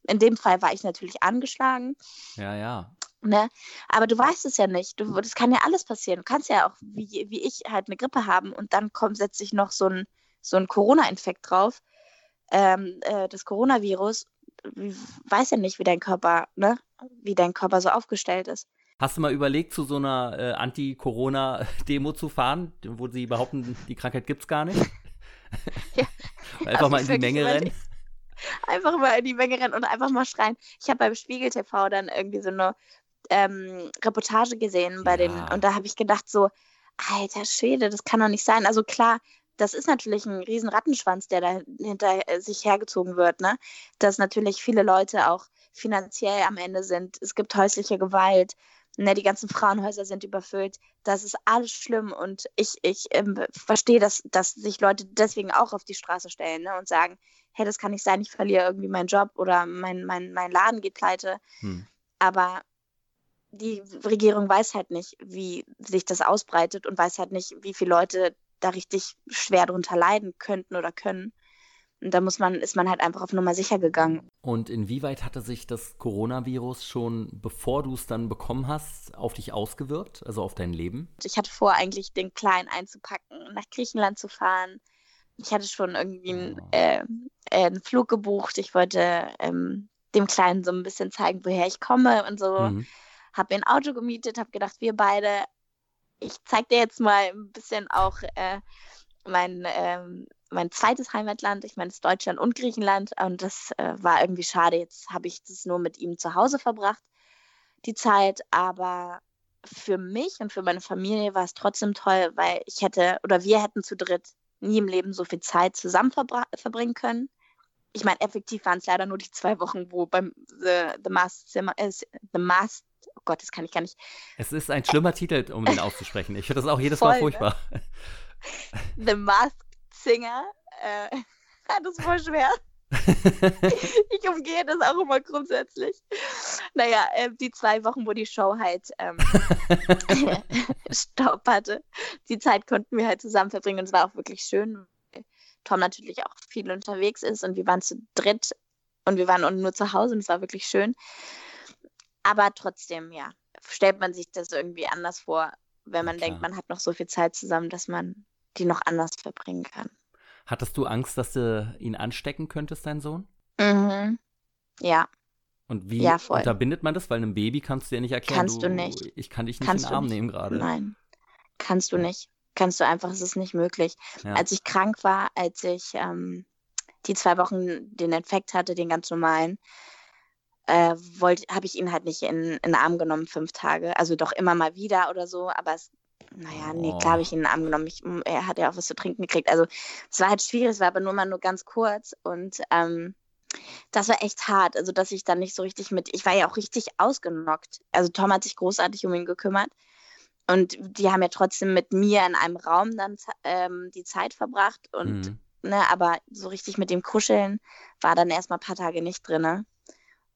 In dem Fall war ich natürlich angeschlagen. Ja, ja. Ne? Aber du weißt es ja nicht. Du, das kann ja alles passieren. Du kannst ja auch, wie, wie ich, halt eine Grippe haben und dann kommt, setzt sich noch so ein, so ein Corona-Infekt drauf, ähm, äh, das Coronavirus. Weiß ja nicht, wie dein Körper, ne? wie dein Körper so aufgestellt ist. Hast du mal überlegt, zu so einer äh, Anti-Corona-Demo zu fahren, wo sie behaupten, die Krankheit gibt es gar nicht? Ja, einfach mal in die Menge rennen. Einfach mal in die Menge rennen und einfach mal schreien. Ich habe beim Spiegel TV dann irgendwie so eine ähm, Reportage gesehen bei ja. den und da habe ich gedacht so, alter Schwede, das kann doch nicht sein. Also klar, das ist natürlich ein riesen Rattenschwanz, der da hinter äh, sich hergezogen wird, ne? Dass natürlich viele Leute auch finanziell am Ende sind. Es gibt häusliche Gewalt. Ne, die ganzen Frauenhäuser sind überfüllt. Das ist alles schlimm und ich, ich ähm, verstehe, dass, dass sich Leute deswegen auch auf die Straße stellen ne, und sagen, hey, das kann nicht sein, ich verliere irgendwie meinen Job oder mein, mein, mein Laden geht pleite. Hm. Aber die Regierung weiß halt nicht, wie sich das ausbreitet und weiß halt nicht, wie viele Leute da richtig schwer drunter leiden könnten oder können. Und da muss man, ist man halt einfach auf Nummer sicher gegangen. Und inwieweit hatte sich das Coronavirus schon, bevor du es dann bekommen hast, auf dich ausgewirkt, also auf dein Leben? Ich hatte vor, eigentlich den Kleinen einzupacken, nach Griechenland zu fahren. Ich hatte schon irgendwie einen, oh. äh, äh, einen Flug gebucht. Ich wollte ähm, dem Kleinen so ein bisschen zeigen, woher ich komme und so. Mhm habe mir ein Auto gemietet, habe gedacht, wir beide, ich zeige dir jetzt mal ein bisschen auch äh, mein, ähm, mein zweites Heimatland. Ich meine, es ist Deutschland und Griechenland und das äh, war irgendwie schade. Jetzt habe ich das nur mit ihm zu Hause verbracht, die Zeit, aber für mich und für meine Familie war es trotzdem toll, weil ich hätte oder wir hätten zu dritt nie im Leben so viel Zeit zusammen verbringen können. Ich meine, effektiv waren es leider nur die zwei Wochen, wo beim The, The Masked Zimmer, äh, The Masked oh Gott, das kann ich gar nicht. Es ist ein schlimmer Titel, um den auszusprechen. Ich finde das auch jedes voll, Mal ne? furchtbar. Ne? The Masked Singer. Äh, das ist voll schwer. ich umgehe das auch immer grundsätzlich. Naja, äh, die zwei Wochen, wo die Show halt ähm, Stopp hatte, die Zeit konnten wir halt zusammen verbringen und es war auch wirklich schön, weil Tom natürlich auch viel unterwegs ist und wir waren zu dritt und wir waren nur zu Hause und es war wirklich schön. Aber trotzdem, ja, stellt man sich das irgendwie anders vor, wenn man Klar. denkt, man hat noch so viel Zeit zusammen, dass man die noch anders verbringen kann. Hattest du Angst, dass du ihn anstecken könntest, dein Sohn? Mhm. Ja. Und wie ja, unterbindet man das? Weil einem Baby kannst du ja nicht erklären. Kannst du, du nicht. Ich kann dich nicht kannst in den Arm nehmen gerade. Nein, kannst du nicht. Kannst du einfach, es ist nicht möglich. Ja. Als ich krank war, als ich ähm, die zwei Wochen den Infekt hatte, den ganz normalen, äh, habe ich ihn halt nicht in, in den Arm genommen, fünf Tage. Also doch immer mal wieder oder so, aber es, naja, nee, klar habe ich ihn in den Arm genommen. Ich, er hat ja auch was zu trinken gekriegt. Also es war halt schwierig, es war aber nur mal nur ganz kurz und ähm, das war echt hart. Also, dass ich dann nicht so richtig mit, ich war ja auch richtig ausgenockt. Also Tom hat sich großartig um ihn gekümmert. Und die haben ja trotzdem mit mir in einem Raum dann ähm, die Zeit verbracht. Und mhm. ne, aber so richtig mit dem Kuscheln war dann erstmal ein paar Tage nicht drin. Ne?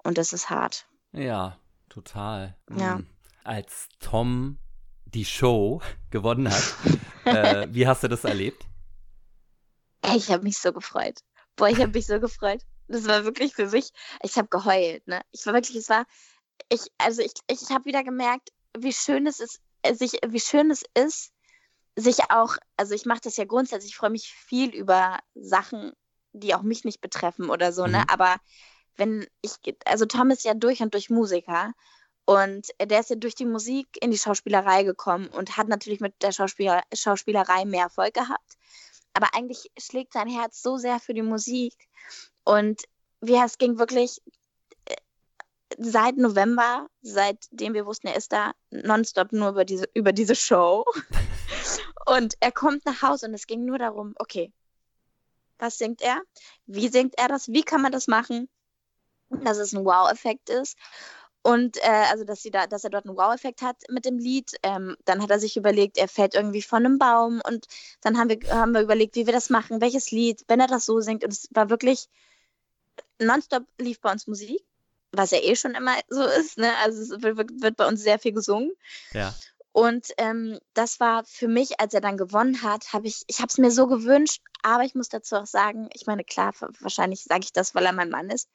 Und das ist hart. Ja, total. Ja. Mhm. Als Tom die Show gewonnen hat, äh, wie hast du das erlebt? Ich habe mich so gefreut. Boah, ich habe mich so gefreut. Das war wirklich für mich, ich habe geheult. Ne? Ich war wirklich, es war, ich, also ich, ich habe wieder gemerkt, wie schön es ist, äh, sich, wie schön es ist, sich auch, also ich mache das ja grundsätzlich, ich freue mich viel über Sachen, die auch mich nicht betreffen oder so, ne? mhm. ne? Aber wenn ich, also Tom ist ja durch und durch Musiker und der ist ja durch die Musik in die Schauspielerei gekommen und hat natürlich mit der Schauspieler, Schauspielerei mehr Erfolg gehabt. Aber eigentlich schlägt sein Herz so sehr für die Musik. Und wie es ging wirklich äh, seit November, seitdem wir wussten, er ist da, nonstop nur über diese, über diese Show. und er kommt nach Hause und es ging nur darum, okay, was singt er? Wie singt er das? Wie kann man das machen? Dass es ein Wow-Effekt ist. Und äh, also, dass, sie da, dass er dort einen Wow-Effekt hat mit dem Lied. Ähm, dann hat er sich überlegt, er fällt irgendwie von einem Baum. Und dann haben wir, haben wir überlegt, wie wir das machen, welches Lied, wenn er das so singt. Und es war wirklich, nonstop lief bei uns Musik, was ja eh schon immer so ist. Ne? Also es wird, wird bei uns sehr viel gesungen. Ja. Und ähm, das war für mich, als er dann gewonnen hat, habe ich, ich habe es mir so gewünscht, aber ich muss dazu auch sagen, ich meine, klar, wahrscheinlich sage ich das, weil er mein Mann ist.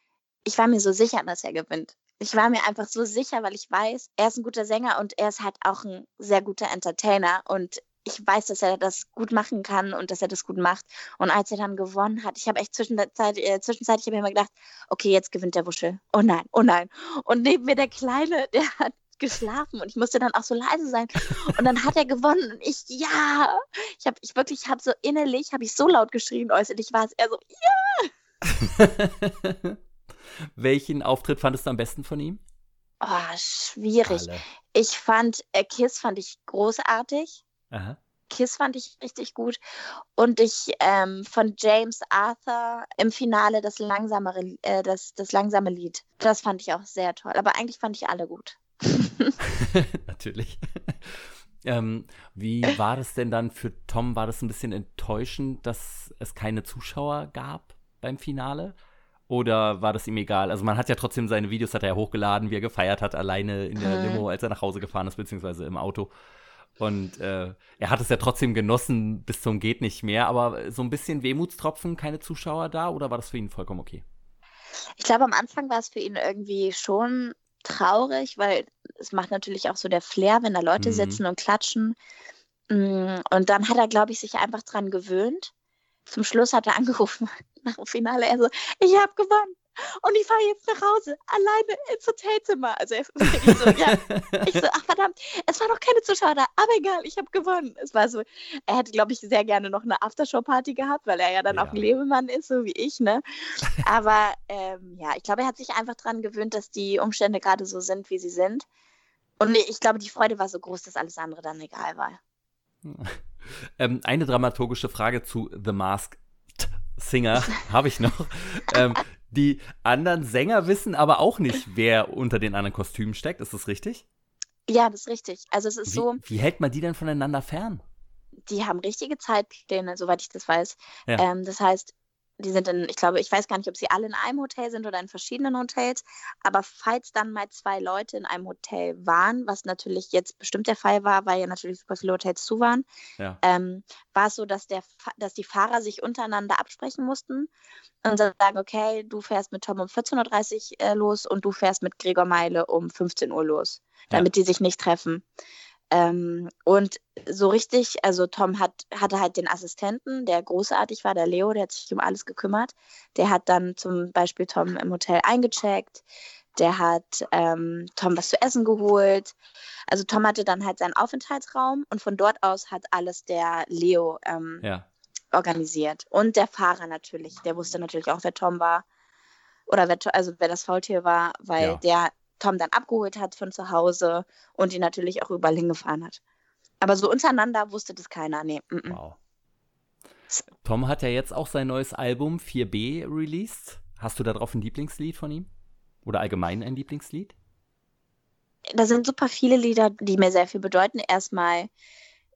Ich war mir so sicher, dass er gewinnt ich war mir einfach so sicher, weil ich weiß, er ist ein guter Sänger und er ist halt auch ein sehr guter Entertainer und ich weiß, dass er das gut machen kann und dass er das gut macht. Und als er dann gewonnen hat, ich habe echt zwischenzeit, äh, zwischenzeitlich habe immer gedacht, okay, jetzt gewinnt der Wuschel. Oh nein, oh nein. Und neben mir der Kleine, der hat geschlafen und ich musste dann auch so leise sein. Und dann hat er gewonnen und ich, ja. Ich habe, ich wirklich, habe so innerlich, habe ich so laut geschrien, äußerlich war es eher so, ja. Welchen Auftritt fandest du am besten von ihm? Oh, schwierig. Alle. Ich fand, äh, Kiss fand ich großartig. Aha. Kiss fand ich richtig gut. Und ich ähm, von James Arthur im Finale das langsamere, äh, das, das langsame Lied. Das fand ich auch sehr toll. Aber eigentlich fand ich alle gut. Natürlich. ähm, wie war das denn dann für Tom? War das ein bisschen enttäuschend, dass es keine Zuschauer gab beim Finale? Oder war das ihm egal? Also man hat ja trotzdem seine Videos, hat er ja hochgeladen, wie er gefeiert hat, alleine in der Limo, als er nach Hause gefahren ist, beziehungsweise im Auto. Und äh, er hat es ja trotzdem genossen bis zum geht nicht mehr, aber so ein bisschen Wehmutstropfen, keine Zuschauer da oder war das für ihn vollkommen okay? Ich glaube, am Anfang war es für ihn irgendwie schon traurig, weil es macht natürlich auch so der Flair, wenn da Leute mhm. sitzen und klatschen. Mm, und dann hat er, glaube ich, sich einfach dran gewöhnt. Zum Schluss hat er angerufen nach dem Finale. Er so, ich habe gewonnen. Und ich fahre jetzt nach Hause, alleine ins Hotelzimmer. Also ich so, ja. Ich so, ach verdammt, es waren noch keine Zuschauer da, aber egal, ich habe gewonnen. Es war so, er hätte, glaube ich, sehr gerne noch eine Aftershow-Party gehabt, weil er ja dann ja. auch ein Lebemann ist, so wie ich, ne? Aber ähm, ja, ich glaube, er hat sich einfach daran gewöhnt, dass die Umstände gerade so sind, wie sie sind. Und ich glaube, die Freude war so groß, dass alles andere dann egal war. Ähm, eine dramaturgische Frage zu The Mask Singer habe ich noch. ähm, die anderen Sänger wissen aber auch nicht, wer unter den anderen Kostümen steckt. Ist das richtig? Ja, das ist richtig. Also es ist wie, so. Wie hält man die denn voneinander fern? Die haben richtige Zeitpläne, soweit ich das weiß. Ja. Ähm, das heißt, die sind in, ich glaube, ich weiß gar nicht, ob sie alle in einem Hotel sind oder in verschiedenen Hotels, aber falls dann mal zwei Leute in einem Hotel waren, was natürlich jetzt bestimmt der Fall war, weil ja natürlich super viele Hotels zu waren, ja. ähm, war es so, dass, der, dass die Fahrer sich untereinander absprechen mussten und sagen, okay, du fährst mit Tom um 14.30 Uhr äh, los und du fährst mit Gregor Meile um 15 Uhr los, damit ja. die sich nicht treffen. Ähm, und so richtig, also Tom hat, hatte halt den Assistenten, der großartig war, der Leo, der hat sich um alles gekümmert. Der hat dann zum Beispiel Tom im Hotel eingecheckt. Der hat ähm, Tom was zu essen geholt. Also Tom hatte dann halt seinen Aufenthaltsraum und von dort aus hat alles der Leo ähm, ja. organisiert. Und der Fahrer natürlich, der wusste natürlich auch, wer Tom war. Oder wer, also wer das Faultier war, weil ja. der Tom dann abgeholt hat von zu Hause und ihn natürlich auch überall hingefahren hat. Aber so untereinander wusste das keiner. Nee. Mm -mm. Wow. Tom hat ja jetzt auch sein neues Album 4B released. Hast du da drauf ein Lieblingslied von ihm? Oder allgemein ein Lieblingslied? Da sind super viele Lieder, die mir sehr viel bedeuten. Erstmal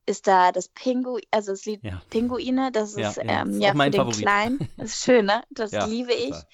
ist da das Pingu, also das Lied ja. Pinguine, das ist ja, ähm, ja für den Favorit. Kleinen. Das ist schön, ne? Das liebe ich. Total.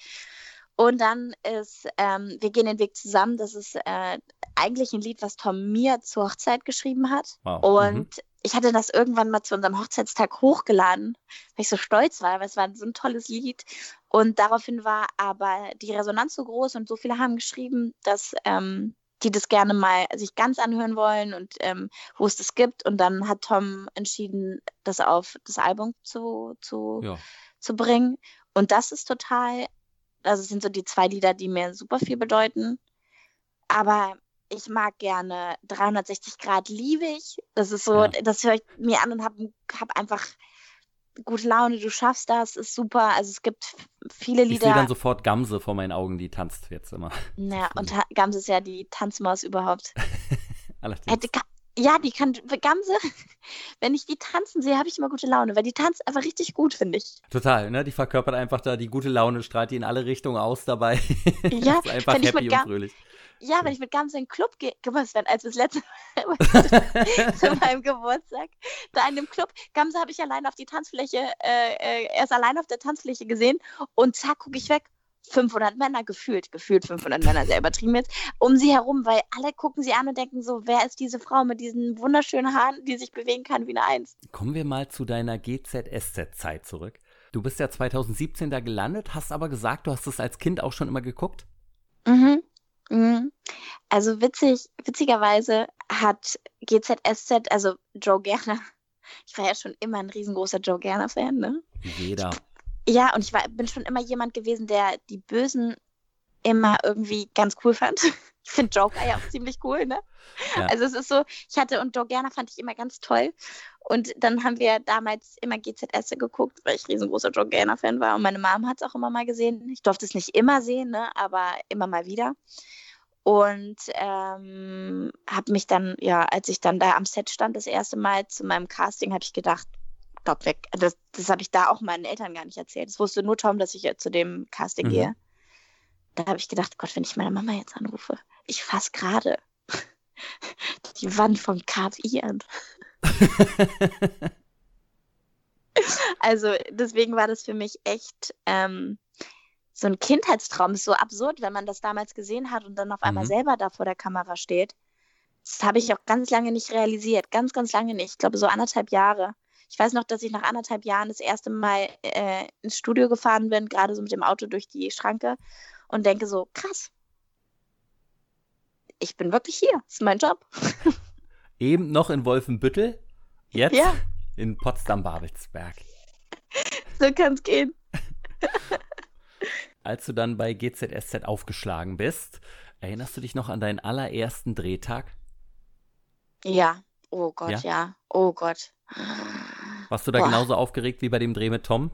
Und dann ist ähm, Wir gehen den Weg zusammen. Das ist äh, eigentlich ein Lied, was Tom mir zur Hochzeit geschrieben hat. Wow. Und mhm. ich hatte das irgendwann mal zu unserem Hochzeitstag hochgeladen, weil ich so stolz war, weil es war so ein tolles Lied. Und daraufhin war aber die Resonanz so groß und so viele haben geschrieben, dass, ähm, die das gerne mal sich ganz anhören wollen und ähm, wo es das gibt. Und dann hat Tom entschieden, das auf das Album zu, zu, Ja. zu bringen. Und das ist total, also es sind so die zwei Lieder, die mir super viel bedeuten. Aber ich mag gerne 360 Grad liebe ich. Das ist so, Ja. das höre ich mir an und habe hab einfach gute Laune, du schaffst das, ist super. Also es gibt viele Ich sehe Lieder. dann sofort Gamse vor meinen Augen, die tanzt jetzt immer. naja, und Ha- Gams ist ja die Tanzmaus überhaupt. Allerdings. Hätte, ja, die kann, Gamse, wenn ich die tanzen sehe, habe ich immer gute Laune, weil die tanzt einfach richtig gut, finde ich. Total, ne? Die verkörpert einfach da die gute Laune, strahlt die in alle Richtungen aus dabei. Ja, ist einfach wenn ich happy mit und fröhlich. Ja, wenn ich mit Gamse in den Club gehe, Sven, als wir das letzte Mal zu meinem Geburtstag, da in dem Club, Gamse habe ich allein auf die Tanzfläche, äh, äh, er ist allein auf der Tanzfläche gesehen und zack, gucke ich weg. 500 Männer gefühlt, gefühlt 500 Männer, sehr übertrieben jetzt, um sie herum, weil alle gucken sie an und denken so, wer ist diese Frau mit diesen wunderschönen Haaren, die sich bewegen kann wie eine Eins? Kommen wir mal zu deiner GZSZ-Zeit zurück. Du bist ja 2017 da gelandet, hast aber gesagt, du hast es als Kind auch schon immer geguckt. Mhm. Mhm. Also witzig, witzigerweise hat GZSZ, also Joe Gerner, ich war ja schon immer ein riesengroßer Joe Gerner-Fan, ne? Jeder. Ja, und ich war, bin schon immer jemand gewesen, der die Bösen immer irgendwie ganz cool fand. Ich finde Joker ja auch ziemlich cool, ne? Ja. Also es ist so, ich hatte und Joe Gerner fand ich immer ganz toll. Und dann haben wir damals immer GZS geguckt, weil ich riesengroßer Joe Gerner-Fan war. Und meine Mom hat es auch immer mal gesehen. Ich durfte es nicht immer sehen, ne? aber immer mal wieder. Und ähm, habe mich dann, ja, als ich dann da am Set stand, das erste Mal zu meinem Casting, habe ich gedacht, Gott weg. Das, das habe ich da auch meinen Eltern gar nicht erzählt. Das wusste nur Tom, dass ich zu dem Casting Mhm. gehe. Da habe ich gedacht, Gott, wenn ich meine Mama jetzt anrufe, ich fasse gerade die Wand vom KPI an. Also deswegen war das für mich echt ähm, so ein Kindheitstraum. Ist so absurd, wenn man das damals gesehen hat und dann auf einmal Mhm. selber da vor der Kamera steht. Das habe ich auch ganz lange nicht realisiert. Ganz, ganz lange nicht. Ich glaube, so anderthalb Jahre. Ich weiß noch, dass ich nach anderthalb Jahren das erste Mal äh, ins Studio gefahren bin, gerade so mit dem Auto durch die Schranke und denke so, krass. Ich bin wirklich hier. Das ist mein Job. Eben noch in Wolfenbüttel, jetzt Ja. in Potsdam-Babelsberg. So kann es gehen. Als du dann bei GZSZ aufgeschlagen bist, erinnerst du dich noch an deinen allerersten Drehtag? Ja. Oh Gott, Ja? ja. Oh Gott. Warst du da Boah. genauso aufgeregt wie bei dem Dreh mit Tom?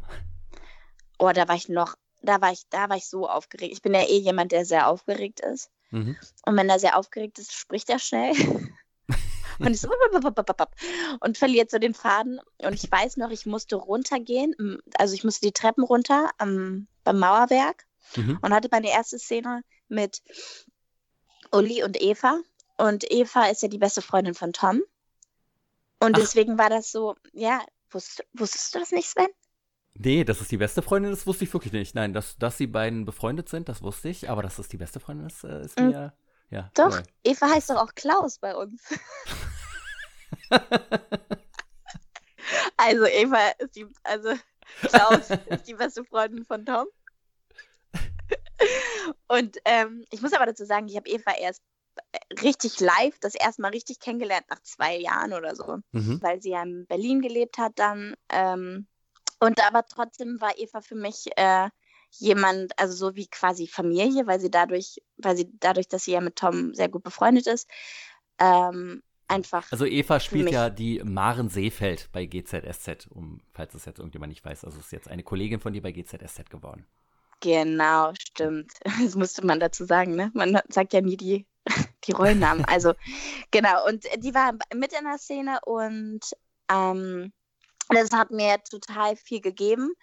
Oh, da war ich noch, da war ich, da war ich so aufgeregt. Ich bin ja eh jemand, der sehr aufgeregt ist. Mhm. Und wenn er sehr aufgeregt ist, spricht er schnell. und so und verliert so den Faden. Und ich weiß noch, ich musste runtergehen, also ich musste die Treppen runter am, beim Mauerwerk Mhm. und hatte meine erste Szene mit Uli und Eva. Und Eva ist ja die beste Freundin von Tom. Und Ach. deswegen war das so, ja, wusstest, wusstest du das nicht, Sven? Nee, dass es die beste Freundin ist, wusste ich wirklich nicht. Nein, dass, dass die beiden befreundet sind, das wusste ich. Aber dass es die beste Freundin ist, äh, ist Mhm. mir, ja. Doch, neu. Eva heißt doch auch Klaus bei uns. also Eva ist die, also Klaus ist die beste Freundin von Tom. Und ähm, ich muss aber dazu sagen, ich habe Eva erst richtig live, das erste Mal richtig kennengelernt nach zwei Jahren oder so, Mhm. weil sie ja in Berlin gelebt hat dann. Ähm, und aber trotzdem war Eva für mich äh, jemand, also so wie quasi Familie, weil sie dadurch, weil sie dadurch, dass sie ja mit Tom sehr gut befreundet ist, ähm, einfach. Also Eva spielt ja die Maren Seefeld bei GZSZ, um, falls es jetzt irgendjemand nicht weiß. Also ist jetzt eine Kollegin von dir bei GZSZ geworden. Genau, stimmt. Das musste man dazu sagen, ne? Man sagt ja nie die, die Rollennamen. Also, genau. Und die war mit in der Szene und ähm, das hat mir total viel gegeben.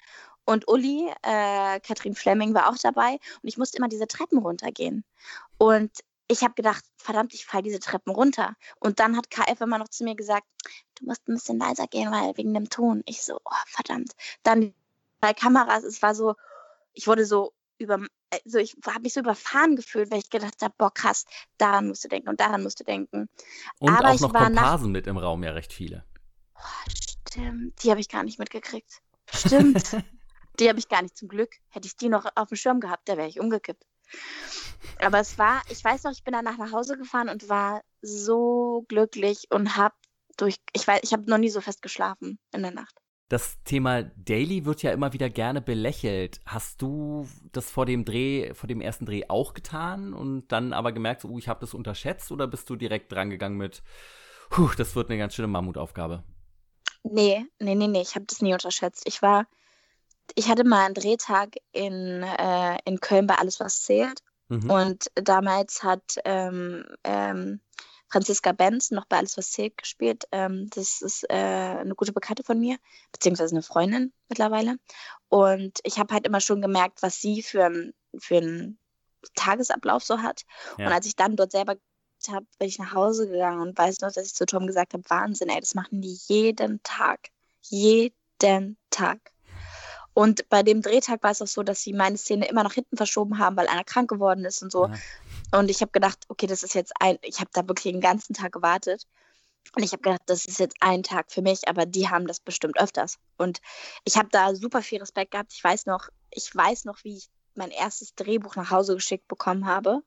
Und Uli, äh, Katrin Fleming war auch dabei und ich musste immer diese Treppen runtergehen. Und ich habe gedacht, verdammt, ich falle diese Treppen runter. Und dann hat KF immer noch zu mir gesagt, du musst ein bisschen leiser gehen, weil wegen dem Ton. Ich so, oh, verdammt. Dann bei Kameras, es war so, ich wurde so über, also ich habe mich so überfahren gefühlt, weil ich gedacht habe, boah, krass, daran musst du denken und daran musst du denken. Und Aber auch ich noch Komparsen mit im Raum, ja recht viele. Boah, stimmt, die habe ich gar nicht mitgekriegt. Stimmt. die habe ich gar nicht zum Glück. Hätte ich die noch auf dem Schirm gehabt, da wäre ich umgekippt. Aber es war, ich weiß noch, ich bin danach nach Hause gefahren und war so glücklich und habe durch, ich weiß, ich habe noch nie so fest geschlafen in der Nacht. Das Thema Daily wird ja immer wieder gerne belächelt. Hast du das vor dem Dreh, vor dem ersten Dreh auch getan und dann aber gemerkt, so, uh, ich habe das unterschätzt oder bist du direkt drangegangen mit, puh, das wird eine ganz schöne Mammutaufgabe? Nee, nee, nee, nee, ich habe das nie unterschätzt. Ich war, ich hatte mal einen Drehtag in, äh, in Köln bei Alles, was zählt. Mhm. Und damals hat ähm, ähm, Franziska Benz noch bei Alles, was zählt gespielt. Ähm, das ist äh, eine gute Bekannte von mir, beziehungsweise eine Freundin mittlerweile. Und ich habe halt immer schon gemerkt, was sie für, ein, für einen Tagesablauf so hat. Ja. Und als ich dann dort selber habe, bin ich nach Hause gegangen und weiß noch, dass ich zu Tom gesagt habe, Wahnsinn, ey, das machen die jeden Tag. Jeden Tag. Und bei dem Drehtag war es auch so, dass sie meine Szene immer nach hinten verschoben haben, weil einer krank geworden ist und so. Ja. Und ich habe gedacht, okay, das ist jetzt ein, ich habe da wirklich den ganzen Tag gewartet. Und ich habe gedacht, das ist jetzt ein Tag für mich, aber die haben das bestimmt öfters. Und ich habe da super viel Respekt gehabt. Ich weiß noch, ich weiß noch, wie ich mein erstes Drehbuch nach Hause geschickt bekommen habe.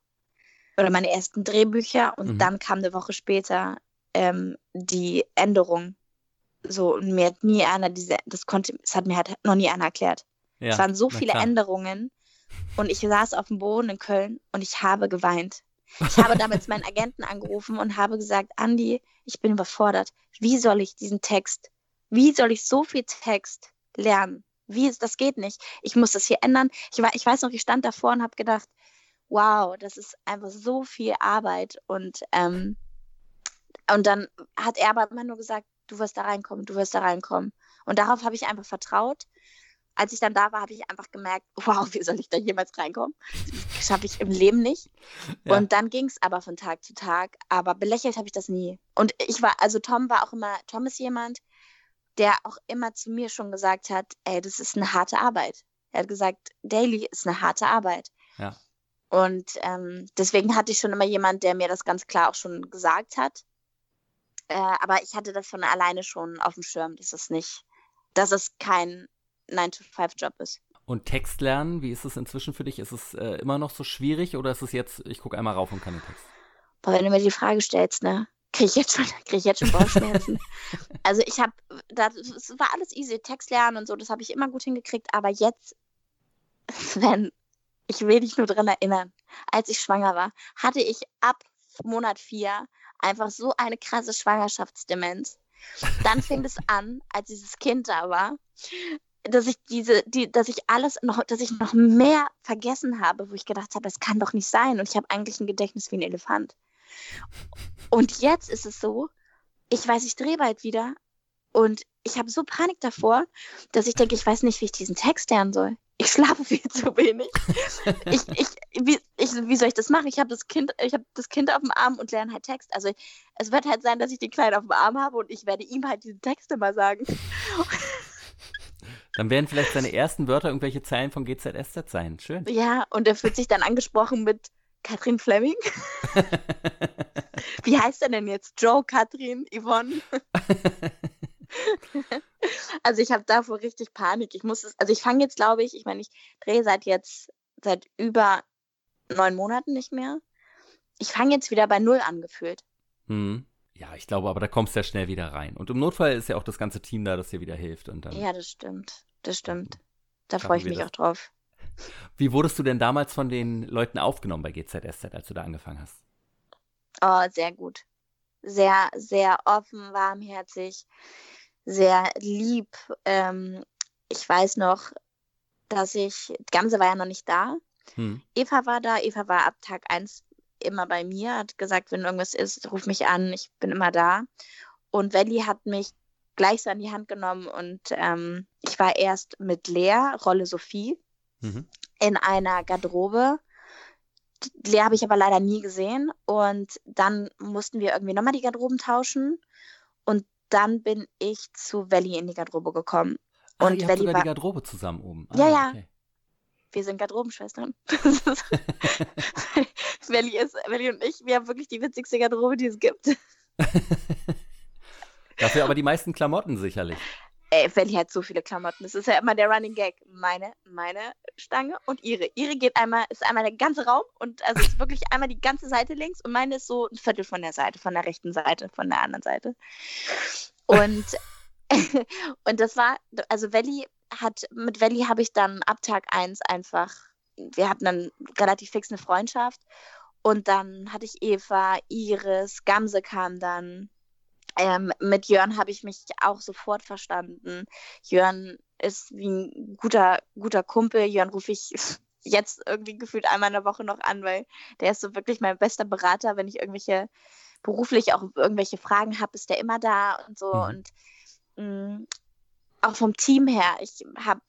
Oder meine ersten Drehbücher. Und mhm. dann kam eine Woche später ähm, die Änderung. So, und mir hat nie einer diese, das konnte, es hat mir halt noch nie einer erklärt. Ja, es waren so viele klar. Änderungen und ich saß auf dem Boden in Köln und ich habe geweint. Ich habe damals meinen Agenten angerufen und habe gesagt, Andi, ich bin überfordert. Wie soll ich diesen Text, wie soll ich so viel Text lernen? Wie, das geht nicht. Ich muss das hier ändern. Ich, war, ich weiß noch, ich stand davor und habe gedacht, wow, das ist einfach so viel Arbeit. Und, ähm, und dann hat er aber immer nur gesagt, du wirst da reinkommen, du wirst da reinkommen. Und darauf habe ich einfach vertraut als ich dann da war, habe ich einfach gemerkt, wow, wie soll ich da jemals reinkommen? Das schaffe ich im Leben nicht. Ja. Und dann ging es aber von Tag zu Tag. Aber belächelt habe ich das nie. Und ich war, also Tom war auch immer, Tom ist jemand, der auch immer zu mir schon gesagt hat, ey, das ist eine harte Arbeit. Er hat gesagt, Daily ist eine harte Arbeit. Ja. Und ähm, deswegen hatte ich schon immer jemand, der mir das ganz klar auch schon gesagt hat. Äh, aber ich hatte das von alleine schon auf dem Schirm, dass es nicht, dass es kein 9-to-5-Job ist. Und Text lernen, wie ist es inzwischen für dich? Ist es äh, immer noch so schwierig oder ist es jetzt, ich gucke einmal rauf und kann den Text? Boah, wenn du mir die Frage stellst, ne, kriege ich jetzt schon, krieg ich jetzt schon Bauchschmerzen. also ich habe, das war alles easy, Text lernen und so, das habe ich immer gut hingekriegt, aber jetzt, wenn, ich will dich nur daran erinnern, als ich schwanger war, hatte ich ab Monat 4 einfach so eine krasse Schwangerschaftsdemenz. Dann fing es an, als dieses Kind da war, dass ich diese, die, dass ich alles noch, dass ich noch mehr vergessen habe, wo ich gedacht habe, es kann doch nicht sein. Und ich habe eigentlich ein Gedächtnis wie ein Elefant. Und jetzt ist es so, ich weiß, ich drehe bald wieder und ich habe so Panik davor, dass ich denke, ich weiß nicht, wie ich diesen Text lernen soll. Ich schlafe viel zu wenig. ich, ich, wie, ich, wie soll ich das machen? Ich habe das Kind, ich habe das Kind auf dem Arm und lerne halt Text. Also es wird halt sein, dass ich den Kleinen auf dem Arm habe und ich werde ihm halt diese Texte mal sagen. Dann werden vielleicht seine ersten Wörter irgendwelche Zeilen von GZSZ sein. Schön. Ja, und er fühlt sich dann angesprochen mit Katrin Fleming. Wie heißt er denn jetzt? Joe, Katrin, Yvonne? also ich habe davor richtig Panik. Ich muss es, also ich fange jetzt, glaube ich, ich meine, ich drehe seit jetzt, seit über neun Monaten nicht mehr. Ich fange jetzt wieder bei Null angefühlt. Hm. Ja, ich glaube, aber da kommst du ja schnell wieder rein. Und im Notfall ist ja auch das ganze Team da, das dir wieder hilft. Und dann ja, das stimmt. Das stimmt. Da freue ich mich das. auch drauf. Wie wurdest du denn damals von den Leuten aufgenommen bei GZSZ, als du da angefangen hast? Oh, sehr gut. Sehr, sehr offen, warmherzig, sehr lieb. Ähm, ich weiß noch, dass ich, Gamse war ja noch nicht da. Hm. Eva war da. Eva war ab Tag 1 immer bei mir, hat gesagt, wenn irgendwas ist, ruf mich an, ich bin immer da. Und Welli hat mich gleich so an die Hand genommen und ähm, ich war erst mit Lea, Rolle Sophie, mhm. in einer Garderobe. Lea habe ich aber leider nie gesehen und dann mussten wir irgendwie nochmal die Garderoben tauschen und dann bin ich zu Welli in die Garderobe gekommen. Ah, und ihr sogar war... die Garderobe zusammen oben. Ah, ja, ja. Okay. Wir sind Garderobenschwestern. Welli, ist, Welli und ich, wir haben wirklich die witzigste Garderobe, die es gibt. Dafür aber die meisten Klamotten sicherlich. ey, Welli hat so viele Klamotten. Das ist ja immer der Running Gag. Meine, meine Stange und ihre. Ihre geht einmal, ist einmal der ganze Raum und also ist wirklich einmal die ganze Seite links und meine ist so ein Viertel von der Seite, von der rechten Seite, von der anderen Seite. Und, und das war, also Welli hat, mit Welli habe ich dann ab Tag 1 einfach, wir hatten dann relativ fix eine Freundschaft und dann hatte ich Eva, Iris, Gamse kam dann. Ähm, mit Jörn habe ich mich auch sofort verstanden. Jörn ist wie ein guter, guter Kumpel. Jörn rufe ich jetzt irgendwie gefühlt einmal in der Woche noch an, weil der ist so wirklich mein bester Berater. Wenn ich irgendwelche beruflich auch irgendwelche Fragen habe, ist der immer da und so. Mhm. Und mh, mm, auch vom Team her, ich habe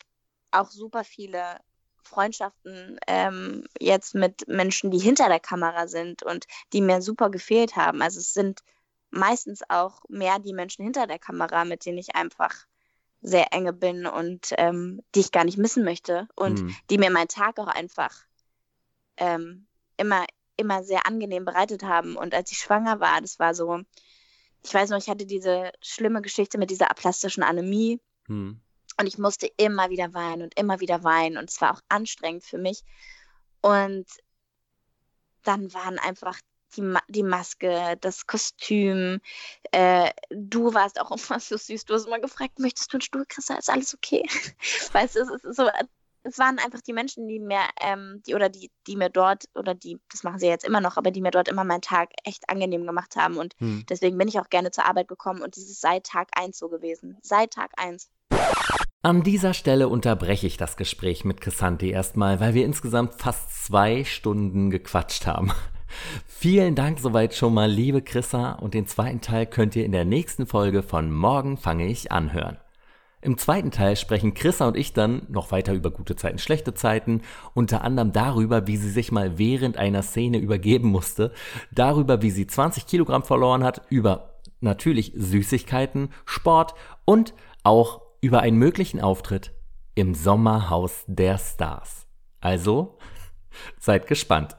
auch super viele Freundschaften ähm, jetzt mit Menschen, die hinter der Kamera sind und die mir super gefehlt haben. Also es sind meistens auch mehr die Menschen hinter der Kamera, mit denen ich einfach sehr enge bin und ähm, die ich gar nicht missen möchte und mhm. die mir meinen Tag auch einfach ähm, immer, immer sehr angenehm bereitet haben. Und als ich schwanger war, das war so, ich weiß noch, ich hatte diese schlimme Geschichte mit dieser aplastischen Anämie. Mhm. Und ich musste immer wieder weinen und immer wieder weinen. Und es war auch anstrengend für mich. Und dann waren einfach die, Ma die Maske, das Kostüm. Äh, du warst auch immer so süß. Du hast immer gefragt, möchtest du einen Stuhl, Christa? Ist alles okay? weißt du, es ist so. Es waren einfach die Menschen, die mir, ähm, die oder die, die mir dort, oder die, das machen sie jetzt immer noch, aber die mir dort immer meinen Tag echt angenehm gemacht haben. Und hm. deswegen bin ich auch gerne zur Arbeit gekommen und das ist seit Tag 1 so gewesen. Seit Tag 1. An dieser Stelle unterbreche ich das Gespräch mit Chrisanti erstmal, weil wir insgesamt fast zwei Stunden gequatscht haben. Vielen Dank soweit schon mal, liebe Chrissa, und den zweiten Teil könnt ihr in der nächsten Folge von Morgen fange ich anhören. Im zweiten Teil sprechen Chrissa und ich dann noch weiter über gute Zeiten, schlechte Zeiten, unter anderem darüber, wie sie sich mal während einer Szene übergeben musste, darüber, wie sie 20 Kilogramm verloren hat, über natürlich Süßigkeiten, Sport und auch über einen möglichen Auftritt im Sommerhaus der Stars. Also, seid gespannt.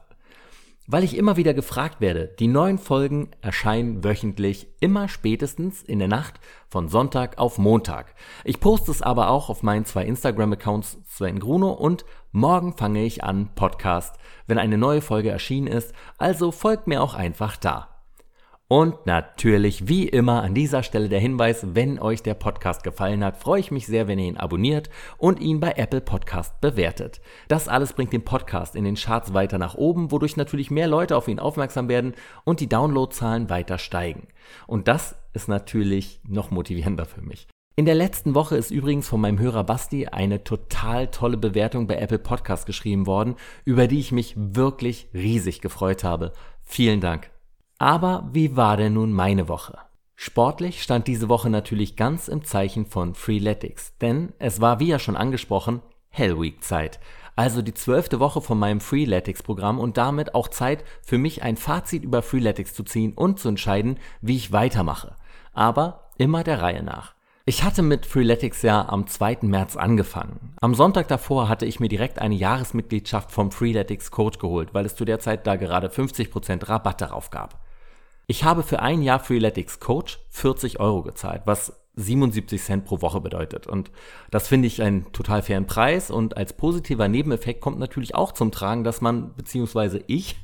Weil ich immer wieder gefragt werde, die neuen Folgen erscheinen wöchentlich immer spätestens in der Nacht von Sonntag auf Montag. Ich poste es aber auch auf meinen zwei Instagram-Accounts Sven Gruno und morgen fange ich an Podcast, wenn eine neue Folge erschienen ist, also folgt mir auch einfach da. Und natürlich, wie immer, an dieser Stelle der Hinweis, wenn euch der Podcast gefallen hat, freue ich mich sehr, wenn ihr ihn abonniert und ihn bei Apple Podcast bewertet. Das alles bringt den Podcast in den Charts weiter nach oben, wodurch natürlich mehr Leute auf ihn aufmerksam werden und die Downloadzahlen weiter steigen. Und das ist natürlich noch motivierender für mich. In der letzten Woche ist übrigens von meinem Hörer Basti eine total tolle Bewertung bei Apple Podcast geschrieben worden, über die ich mich wirklich riesig gefreut habe. Vielen Dank. Aber wie war denn nun meine Woche? Sportlich stand diese Woche natürlich ganz im Zeichen von Freeletics, denn es war wie ja schon angesprochen Hell Week Zeit, also die zwölfte Woche von meinem Freeletics Programm und damit auch Zeit für mich ein Fazit über Freeletics zu ziehen und zu entscheiden, wie ich weitermache. Aber immer der Reihe nach. Ich hatte mit Freeletics ja am 2. März angefangen. Am Sonntag davor hatte ich mir direkt eine Jahresmitgliedschaft vom Freeletics Coach geholt, weil es zu der Zeit da gerade 50% Rabatt darauf gab. Ich habe für ein Jahr Freeletics Coach 40 Euro gezahlt, was 77 Cent pro Woche bedeutet. Und das finde ich einen total fairen Preis. Und als positiver Nebeneffekt kommt natürlich auch zum Tragen, dass man, beziehungsweise ich,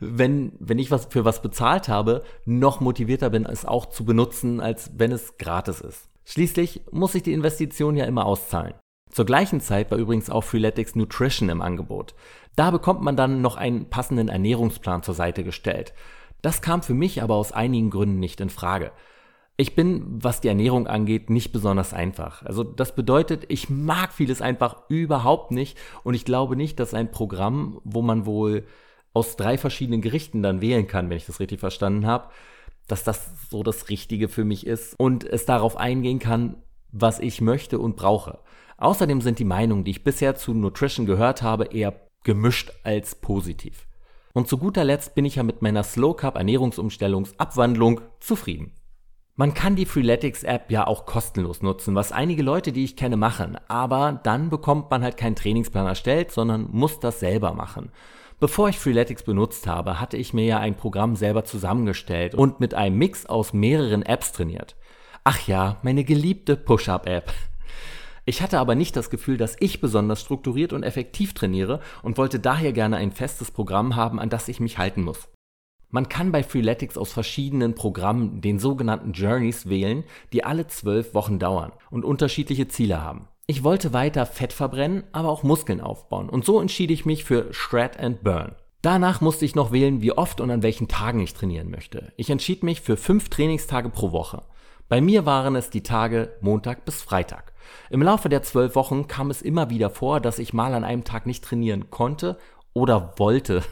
wenn, wenn ich was für was bezahlt habe, noch motivierter bin, es auch zu benutzen, als wenn es gratis ist. Schließlich muss sich die Investition ja immer auszahlen. Zur gleichen Zeit war übrigens auch Freeletics Nutrition im Angebot. Da bekommt man dann noch einen passenden Ernährungsplan zur Seite gestellt. Das kam für mich aber aus einigen Gründen nicht in Frage. Ich bin, was die Ernährung angeht, nicht besonders einfach. Also das bedeutet, ich mag vieles einfach überhaupt nicht und ich glaube nicht, dass ein Programm, wo man wohl aus drei verschiedenen Gerichten dann wählen kann, wenn ich das richtig verstanden habe, dass das so das Richtige für mich ist und es darauf eingehen kann, was ich möchte und brauche. Außerdem sind die Meinungen, die ich bisher zu Nutrition gehört habe, eher gemischt als positiv. Und zu guter Letzt bin ich ja mit meiner Slow Carb Ernährungsumstellungsabwandlung zufrieden. Man kann die Freeletics App ja auch kostenlos nutzen, was einige Leute, die ich kenne, machen. Aber dann bekommt man halt keinen Trainingsplan erstellt, sondern muss das selber machen. Bevor ich Freeletics benutzt habe, hatte ich mir ja ein Programm selber zusammengestellt und mit einem Mix aus mehreren Apps trainiert. Ach ja, meine geliebte Push-Up-App. Ich hatte aber nicht das Gefühl, dass ich besonders strukturiert und effektiv trainiere und wollte daher gerne ein festes Programm haben, an das ich mich halten muss. Man kann bei Freeletics aus verschiedenen Programmen den sogenannten Journeys wählen, die alle zwölf Wochen dauern und unterschiedliche Ziele haben. Ich wollte weiter Fett verbrennen, aber auch Muskeln aufbauen und so entschied ich mich für Shred and Burn. Danach musste ich noch wählen, wie oft und an welchen Tagen ich trainieren möchte. Ich entschied mich für fünf Trainingstage pro Woche. Bei mir waren es die Tage Montag bis Freitag. Im Laufe der zwölf Wochen kam es immer wieder vor, dass ich mal an einem Tag nicht trainieren konnte oder wollte.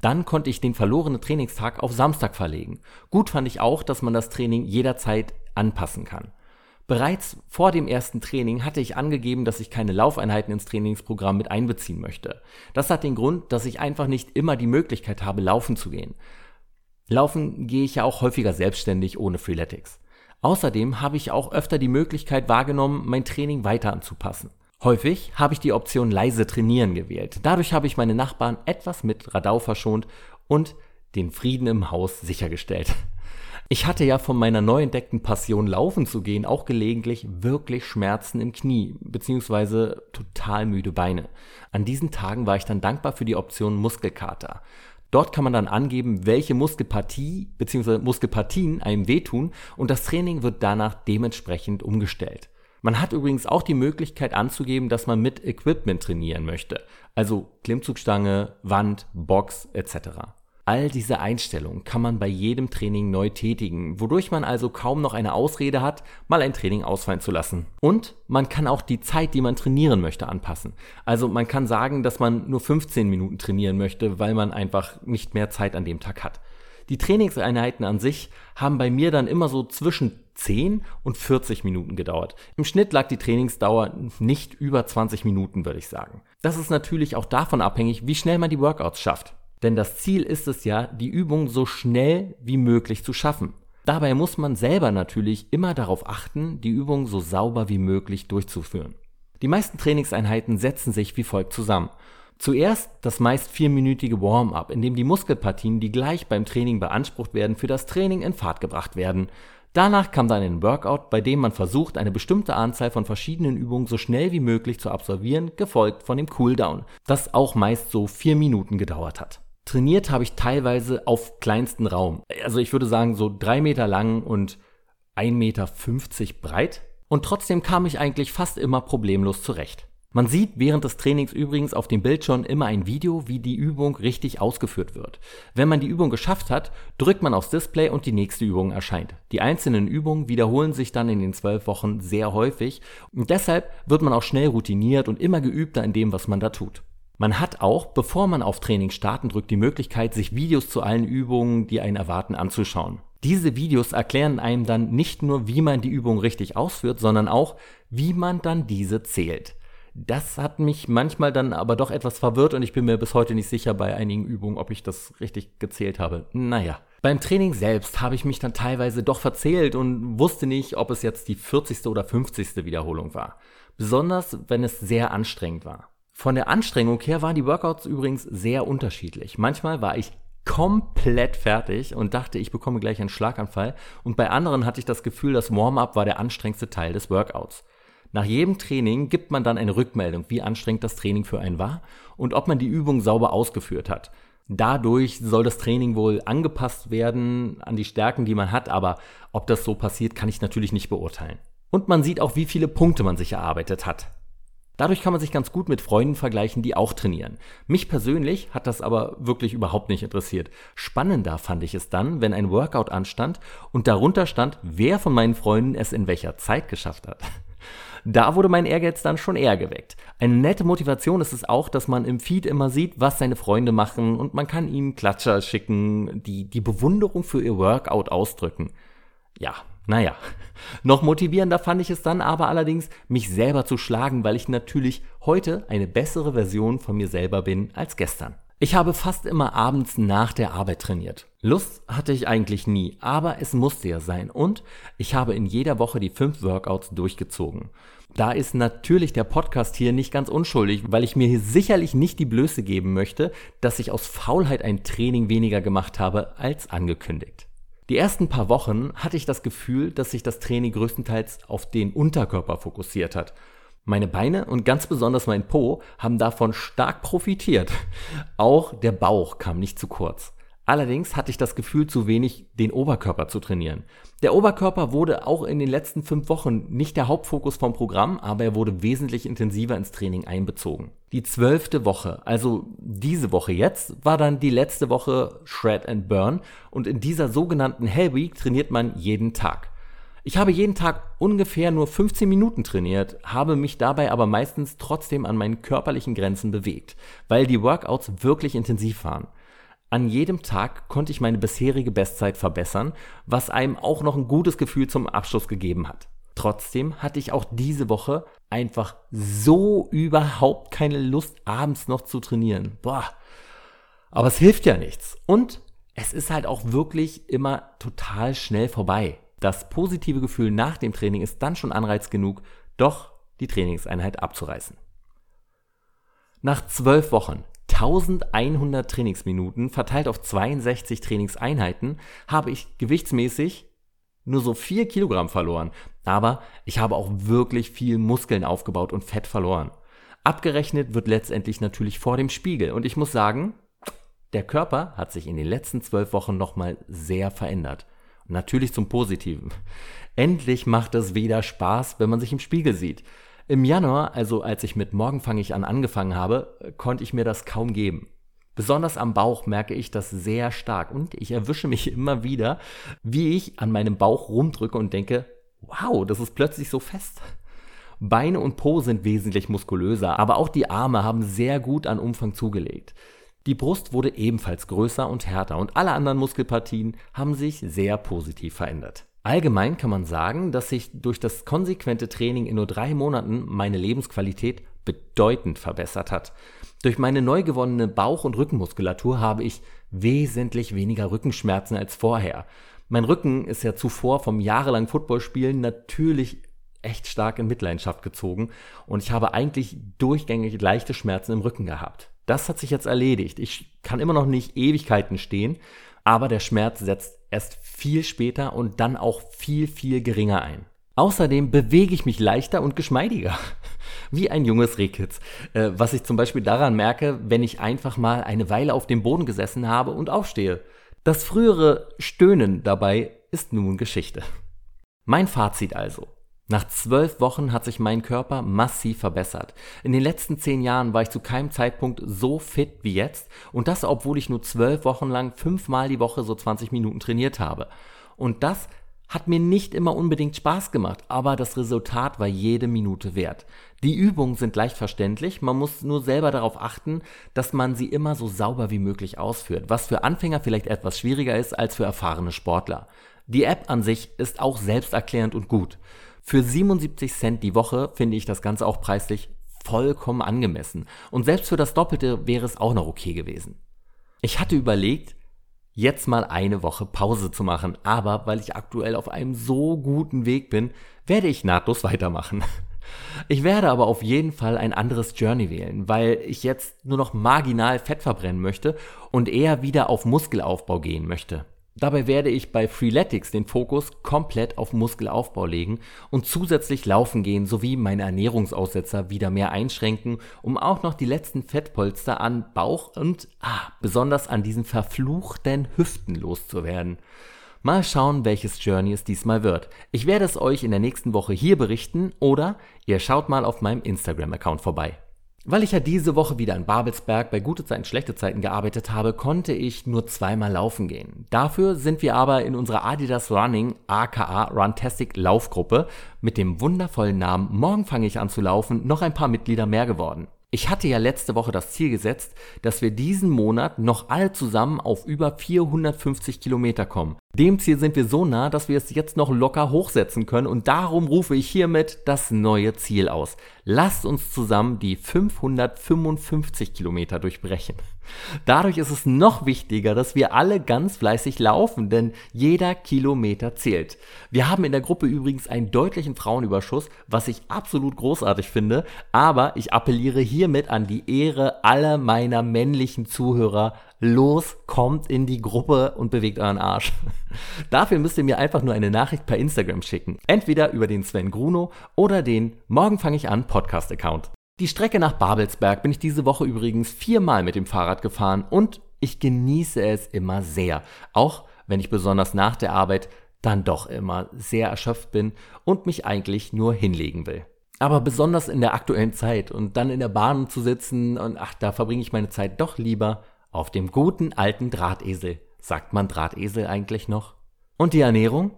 Dann konnte ich den verlorenen Trainingstag auf Samstag verlegen. Gut fand ich auch, dass man das Training jederzeit anpassen kann. Bereits vor dem ersten Training hatte ich angegeben, dass ich keine Laufeinheiten ins Trainingsprogramm mit einbeziehen möchte. Das hat den Grund, dass ich einfach nicht immer die Möglichkeit habe, laufen zu gehen. Laufen gehe ich ja auch häufiger selbstständig ohne Freeletics. Außerdem habe ich auch öfter die Möglichkeit wahrgenommen, mein Training weiter anzupassen. Häufig habe ich die Option leise trainieren gewählt. Dadurch habe ich meine Nachbarn etwas mit Radau verschont und den Frieden im Haus sichergestellt. Ich hatte ja von meiner neu entdeckten Passion laufen zu gehen auch gelegentlich wirklich Schmerzen im Knie beziehungsweise total müde Beine. An diesen Tagen war ich dann dankbar für die Option Muskelkater. Dort kann man dann angeben, welche Muskelpartie bzw. Muskelpartien einem wehtun und das Training wird danach dementsprechend umgestellt. Man hat übrigens auch die Möglichkeit anzugeben, dass man mit Equipment trainieren möchte, also Klimmzugstange, Wand, Box etc. All diese Einstellungen kann man bei jedem Training neu tätigen, wodurch man also kaum noch eine Ausrede hat, mal ein Training ausfallen zu lassen. Und man kann auch die Zeit, die man trainieren möchte, anpassen. Also man kann sagen, dass man nur 15 Minuten trainieren möchte, weil man einfach nicht mehr Zeit an dem Tag hat. Die Trainingseinheiten an sich haben bei mir dann immer so zwischen 10 und 40 Minuten gedauert. Im Schnitt lag die Trainingsdauer nicht über 20 Minuten, würde ich sagen. Das ist natürlich auch davon abhängig, wie schnell man die Workouts schafft. Denn das Ziel ist es ja, die Übung so schnell wie möglich zu schaffen. Dabei muss man selber natürlich immer darauf achten, die Übung so sauber wie möglich durchzuführen. Die meisten Trainingseinheiten setzen sich wie folgt zusammen. Zuerst das meist vierminütige Warm-up, in dem die Muskelpartien, die gleich beim Training beansprucht werden, für das Training in Fahrt gebracht werden. Danach kam dann ein Workout, bei dem man versucht, eine bestimmte Anzahl von verschiedenen Übungen so schnell wie möglich zu absolvieren, gefolgt von dem Cooldown, das auch meist so vier Minuten gedauert hat. Trainiert habe ich teilweise auf kleinsten Raum. Also ich würde sagen so drei Meter lang und 1,50 Meter breit. Und trotzdem kam ich eigentlich fast immer problemlos zurecht. Man sieht während des Trainings übrigens auf dem Bild schon immer ein Video, wie die Übung richtig ausgeführt wird. Wenn man die Übung geschafft hat, drückt man aufs Display und die nächste Übung erscheint. Die einzelnen Übungen wiederholen sich dann in den zwölf Wochen sehr häufig und deshalb wird man auch schnell routiniert und immer geübter in dem, was man da tut. Man hat auch, bevor man auf Training starten drückt, die Möglichkeit, sich Videos zu allen Übungen, die einen erwarten, anzuschauen. Diese Videos erklären einem dann nicht nur, wie man die Übung richtig ausführt, sondern auch, wie man dann diese zählt. Das hat mich manchmal dann aber doch etwas verwirrt und ich bin mir bis heute nicht sicher bei einigen Übungen, ob ich das richtig gezählt habe. Naja. Beim Training selbst habe ich mich dann teilweise doch verzählt und wusste nicht, ob es jetzt die 40. oder 50. Wiederholung war. Besonders wenn es sehr anstrengend war. Von der Anstrengung her waren die Workouts übrigens sehr unterschiedlich. Manchmal war ich komplett fertig und dachte, ich bekomme gleich einen Schlaganfall. Und bei anderen hatte ich das Gefühl, das Warm-up war der anstrengendste Teil des Workouts. Nach jedem Training gibt man dann eine Rückmeldung, wie anstrengend das Training für einen war und ob man die Übung sauber ausgeführt hat. Dadurch soll das Training wohl angepasst werden an die Stärken, die man hat, aber ob das so passiert, kann ich natürlich nicht beurteilen. Und man sieht auch, wie viele Punkte man sich erarbeitet hat. Dadurch kann man sich ganz gut mit Freunden vergleichen, die auch trainieren. Mich persönlich hat das aber wirklich überhaupt nicht interessiert. Spannender fand ich es dann, wenn ein Workout anstand und darunter stand, wer von meinen Freunden es in welcher Zeit geschafft hat. Da wurde mein Ehrgeiz dann schon eher geweckt. Eine nette Motivation ist es auch, dass man im Feed immer sieht, was seine Freunde machen und man kann ihnen Klatscher schicken, die die Bewunderung für ihr Workout ausdrücken. Ja, naja, noch motivierender fand ich es dann aber allerdings, mich selber zu schlagen, weil ich natürlich heute eine bessere Version von mir selber bin als gestern. Ich habe fast immer abends nach der Arbeit trainiert. Lust hatte ich eigentlich nie, aber es musste ja sein und ich habe in jeder Woche die fünf Workouts durchgezogen. Da ist natürlich der Podcast hier nicht ganz unschuldig, weil ich mir hier sicherlich nicht die Blöße geben möchte, dass ich aus Faulheit ein Training weniger gemacht habe als angekündigt. Die ersten paar Wochen hatte ich das Gefühl, dass sich das Training größtenteils auf den Unterkörper fokussiert hat. Meine Beine und ganz besonders mein Po haben davon stark profitiert. Auch der Bauch kam nicht zu kurz. Allerdings hatte ich das Gefühl, zu wenig den Oberkörper zu trainieren. Der Oberkörper wurde auch in den letzten fünf Wochen nicht der Hauptfokus vom Programm, aber er wurde wesentlich intensiver ins Training einbezogen. Die zwölfte Woche, also diese Woche jetzt, war dann die letzte Woche Shred and Burn und in dieser sogenannten Hell Week trainiert man jeden Tag. Ich habe jeden Tag ungefähr nur 15 Minuten trainiert, habe mich dabei aber meistens trotzdem an meinen körperlichen Grenzen bewegt, weil die Workouts wirklich intensiv waren. An jedem Tag konnte ich meine bisherige Bestzeit verbessern, was einem auch noch ein gutes Gefühl zum Abschluss gegeben hat. Trotzdem hatte ich auch diese Woche einfach so überhaupt keine Lust, abends noch zu trainieren. Boah. Aber es hilft ja nichts. Und es ist halt auch wirklich immer total schnell vorbei. Das positive Gefühl nach dem Training ist dann schon Anreiz genug, doch die Trainingseinheit abzureißen. Nach zwölf Wochen 1100 Trainingsminuten verteilt auf 62 Trainingseinheiten habe ich gewichtsmäßig nur so 4 Kilogramm verloren. Aber ich habe auch wirklich viel Muskeln aufgebaut und Fett verloren. Abgerechnet wird letztendlich natürlich vor dem Spiegel. Und ich muss sagen, der Körper hat sich in den letzten zwölf Wochen nochmal sehr verändert. natürlich zum Positiven. Endlich macht es wieder Spaß, wenn man sich im Spiegel sieht. Im Januar, also als ich mit Morgen fange ich an angefangen habe, konnte ich mir das kaum geben. Besonders am Bauch merke ich das sehr stark und ich erwische mich immer wieder, wie ich an meinem Bauch rumdrücke und denke, wow, das ist plötzlich so fest. Beine und Po sind wesentlich muskulöser, aber auch die Arme haben sehr gut an Umfang zugelegt. Die Brust wurde ebenfalls größer und härter und alle anderen Muskelpartien haben sich sehr positiv verändert. Allgemein kann man sagen, dass sich durch das konsequente Training in nur drei Monaten meine Lebensqualität bedeutend verbessert hat. Durch meine neu gewonnene Bauch- und Rückenmuskulatur habe ich wesentlich weniger Rückenschmerzen als vorher. Mein Rücken ist ja zuvor vom jahrelangen Footballspielen natürlich echt stark in Mitleidenschaft gezogen und ich habe eigentlich durchgängig leichte Schmerzen im Rücken gehabt. Das hat sich jetzt erledigt. Ich kann immer noch nicht Ewigkeiten stehen, aber der Schmerz setzt erst viel später und dann auch viel, viel geringer ein. Außerdem bewege ich mich leichter und geschmeidiger. Wie ein junges Rehkitz. Äh, was ich zum Beispiel daran merke, wenn ich einfach mal eine Weile auf dem Boden gesessen habe und aufstehe. Das frühere Stöhnen dabei ist nun Geschichte. Mein Fazit also. Nach zwölf Wochen hat sich mein Körper massiv verbessert. In den letzten zehn Jahren war ich zu keinem Zeitpunkt so fit wie jetzt und das, obwohl ich nur zwölf Wochen lang fünfmal die Woche so 20 Minuten trainiert habe. Und das hat mir nicht immer unbedingt Spaß gemacht, aber das Resultat war jede Minute wert. Die Übungen sind leicht verständlich, man muss nur selber darauf achten, dass man sie immer so sauber wie möglich ausführt, was für Anfänger vielleicht etwas schwieriger ist als für erfahrene Sportler. Die App an sich ist auch selbsterklärend und gut. Für 77 Cent die Woche finde ich das Ganze auch preislich vollkommen angemessen. Und selbst für das Doppelte wäre es auch noch okay gewesen. Ich hatte überlegt, jetzt mal eine Woche Pause zu machen, aber weil ich aktuell auf einem so guten Weg bin, werde ich nahtlos weitermachen. Ich werde aber auf jeden Fall ein anderes Journey wählen, weil ich jetzt nur noch marginal Fett verbrennen möchte und eher wieder auf Muskelaufbau gehen möchte. Dabei werde ich bei Freeletics den Fokus komplett auf Muskelaufbau legen und zusätzlich laufen gehen sowie meine Ernährungsaussetzer wieder mehr einschränken, um auch noch die letzten Fettpolster an Bauch und ah, besonders an diesen verfluchten Hüften loszuwerden. Mal schauen, welches Journey es diesmal wird. Ich werde es euch in der nächsten Woche hier berichten oder ihr schaut mal auf meinem Instagram-Account vorbei. Weil ich ja diese Woche wieder in Babelsberg bei gute Zeiten, schlechte Zeiten gearbeitet habe, konnte ich nur zweimal laufen gehen. Dafür sind wir aber in unserer Adidas Running aka Runtastic Laufgruppe mit dem wundervollen Namen Morgen fange ich an zu laufen noch ein paar Mitglieder mehr geworden. Ich hatte ja letzte Woche das Ziel gesetzt, dass wir diesen Monat noch alle zusammen auf über 450 Kilometer kommen. Dem Ziel sind wir so nah, dass wir es jetzt noch locker hochsetzen können und darum rufe ich hiermit das neue Ziel aus. Lasst uns zusammen die 555 Kilometer durchbrechen. Dadurch ist es noch wichtiger, dass wir alle ganz fleißig laufen, denn jeder Kilometer zählt. Wir haben in der Gruppe übrigens einen deutlichen Frauenüberschuss, was ich absolut großartig finde, aber ich appelliere hiermit an die Ehre aller meiner männlichen Zuhörer, Los, kommt in die Gruppe und bewegt euren Arsch. Dafür müsst ihr mir einfach nur eine Nachricht per Instagram schicken. Entweder über den Sven Gruno oder den Morgen fange ich an Podcast-Account. Die Strecke nach Babelsberg bin ich diese Woche übrigens viermal mit dem Fahrrad gefahren und ich genieße es immer sehr. Auch wenn ich besonders nach der Arbeit dann doch immer sehr erschöpft bin und mich eigentlich nur hinlegen will. Aber besonders in der aktuellen Zeit und dann in der Bahn zu sitzen und ach, da verbringe ich meine Zeit doch lieber auf dem guten alten Drahtesel. Sagt man Drahtesel eigentlich noch? Und die Ernährung?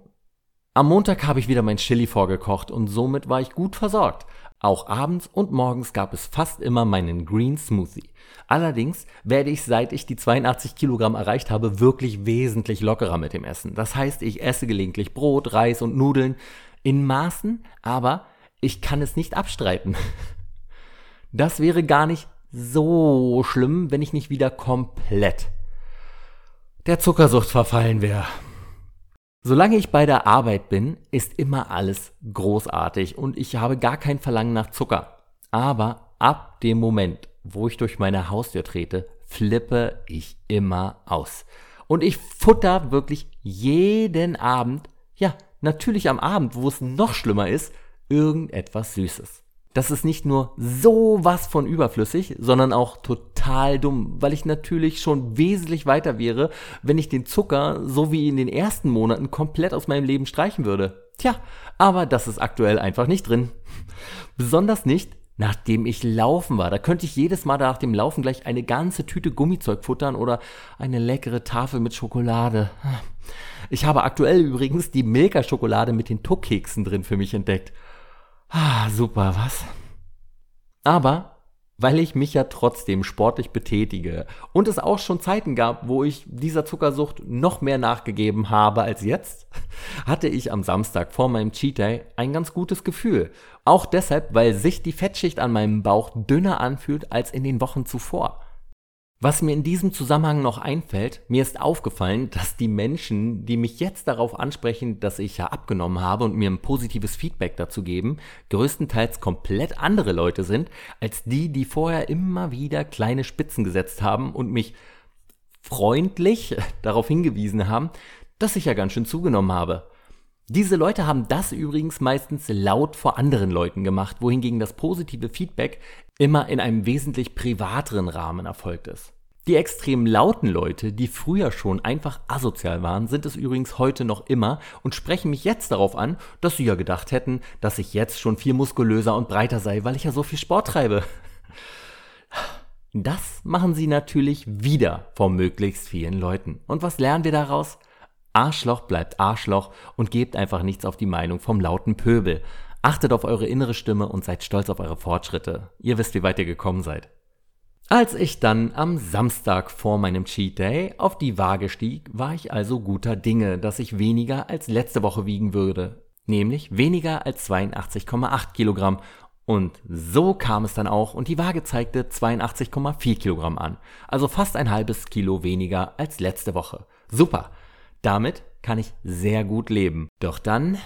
Am Montag habe ich wieder mein Chili vorgekocht und somit war ich gut versorgt. Auch abends und morgens gab es fast immer meinen Green Smoothie. Allerdings werde ich, seit ich die 82 Kilogramm erreicht habe, wirklich wesentlich lockerer mit dem Essen. Das heißt, ich esse gelegentlich Brot, Reis und Nudeln in Maßen, aber ich kann es nicht abstreiten. Das wäre gar nicht so schlimm, wenn ich nicht wieder komplett der Zuckersucht verfallen wäre. Solange ich bei der Arbeit bin, ist immer alles großartig und ich habe gar kein Verlangen nach Zucker. Aber ab dem Moment, wo ich durch meine Haustür trete, flippe ich immer aus. Und ich futter wirklich jeden Abend, ja, natürlich am Abend, wo es noch schlimmer ist, irgendetwas Süßes. Das ist nicht nur so was von überflüssig, sondern auch total dumm, weil ich natürlich schon wesentlich weiter wäre, wenn ich den Zucker, so wie in den ersten Monaten, komplett aus meinem Leben streichen würde. Tja, aber das ist aktuell einfach nicht drin. Besonders nicht, nachdem ich laufen war. Da könnte ich jedes Mal nach dem Laufen gleich eine ganze Tüte Gummizeug futtern oder eine leckere Tafel mit Schokolade. Ich habe aktuell übrigens die Milka-Schokolade mit den Tuckkeksen drin für mich entdeckt. Ah, super, was? Aber weil ich mich ja trotzdem sportlich betätige und es auch schon Zeiten gab, wo ich dieser Zuckersucht noch mehr nachgegeben habe als jetzt, hatte ich am Samstag vor meinem Cheat Day ein ganz gutes Gefühl. Auch deshalb, weil sich die Fettschicht an meinem Bauch dünner anfühlt als in den Wochen zuvor. Was mir in diesem Zusammenhang noch einfällt, mir ist aufgefallen, dass die Menschen, die mich jetzt darauf ansprechen, dass ich ja abgenommen habe und mir ein positives Feedback dazu geben, größtenteils komplett andere Leute sind, als die, die vorher immer wieder kleine Spitzen gesetzt haben und mich freundlich darauf hingewiesen haben, dass ich ja ganz schön zugenommen habe. Diese Leute haben das übrigens meistens laut vor anderen Leuten gemacht, wohingegen das positive Feedback immer in einem wesentlich privateren Rahmen erfolgt ist. Die extrem lauten Leute, die früher schon einfach asozial waren, sind es übrigens heute noch immer und sprechen mich jetzt darauf an, dass sie ja gedacht hätten, dass ich jetzt schon viel muskulöser und breiter sei, weil ich ja so viel Sport treibe. Das machen sie natürlich wieder vor möglichst vielen Leuten. Und was lernen wir daraus? Arschloch bleibt Arschloch und gebt einfach nichts auf die Meinung vom lauten Pöbel. Achtet auf eure innere Stimme und seid stolz auf eure Fortschritte. Ihr wisst, wie weit ihr gekommen seid. Als ich dann am Samstag vor meinem Cheat Day auf die Waage stieg, war ich also guter Dinge, dass ich weniger als letzte Woche wiegen würde. Nämlich weniger als 82,8 Kilogramm. Und so kam es dann auch und die Waage zeigte 82,4 Kilogramm an. Also fast ein halbes Kilo weniger als letzte Woche. Super. Damit kann ich sehr gut leben. Doch dann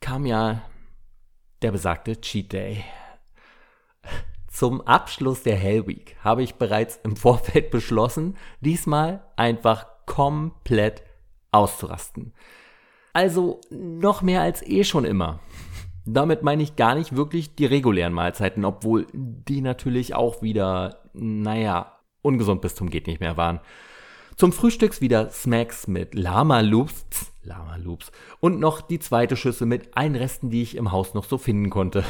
kam ja der besagte Cheat Day. Zum Abschluss der Hell Week habe ich bereits im Vorfeld beschlossen, diesmal einfach komplett auszurasten. Also noch mehr als eh schon immer. Damit meine ich gar nicht wirklich die regulären Mahlzeiten, obwohl die natürlich auch wieder, naja, ungesund bis zum geht nicht mehr waren. Zum Frühstücks wieder Smacks mit Lama Loops, Lama Loops und noch die zweite Schüssel mit allen Resten, die ich im Haus noch so finden konnte.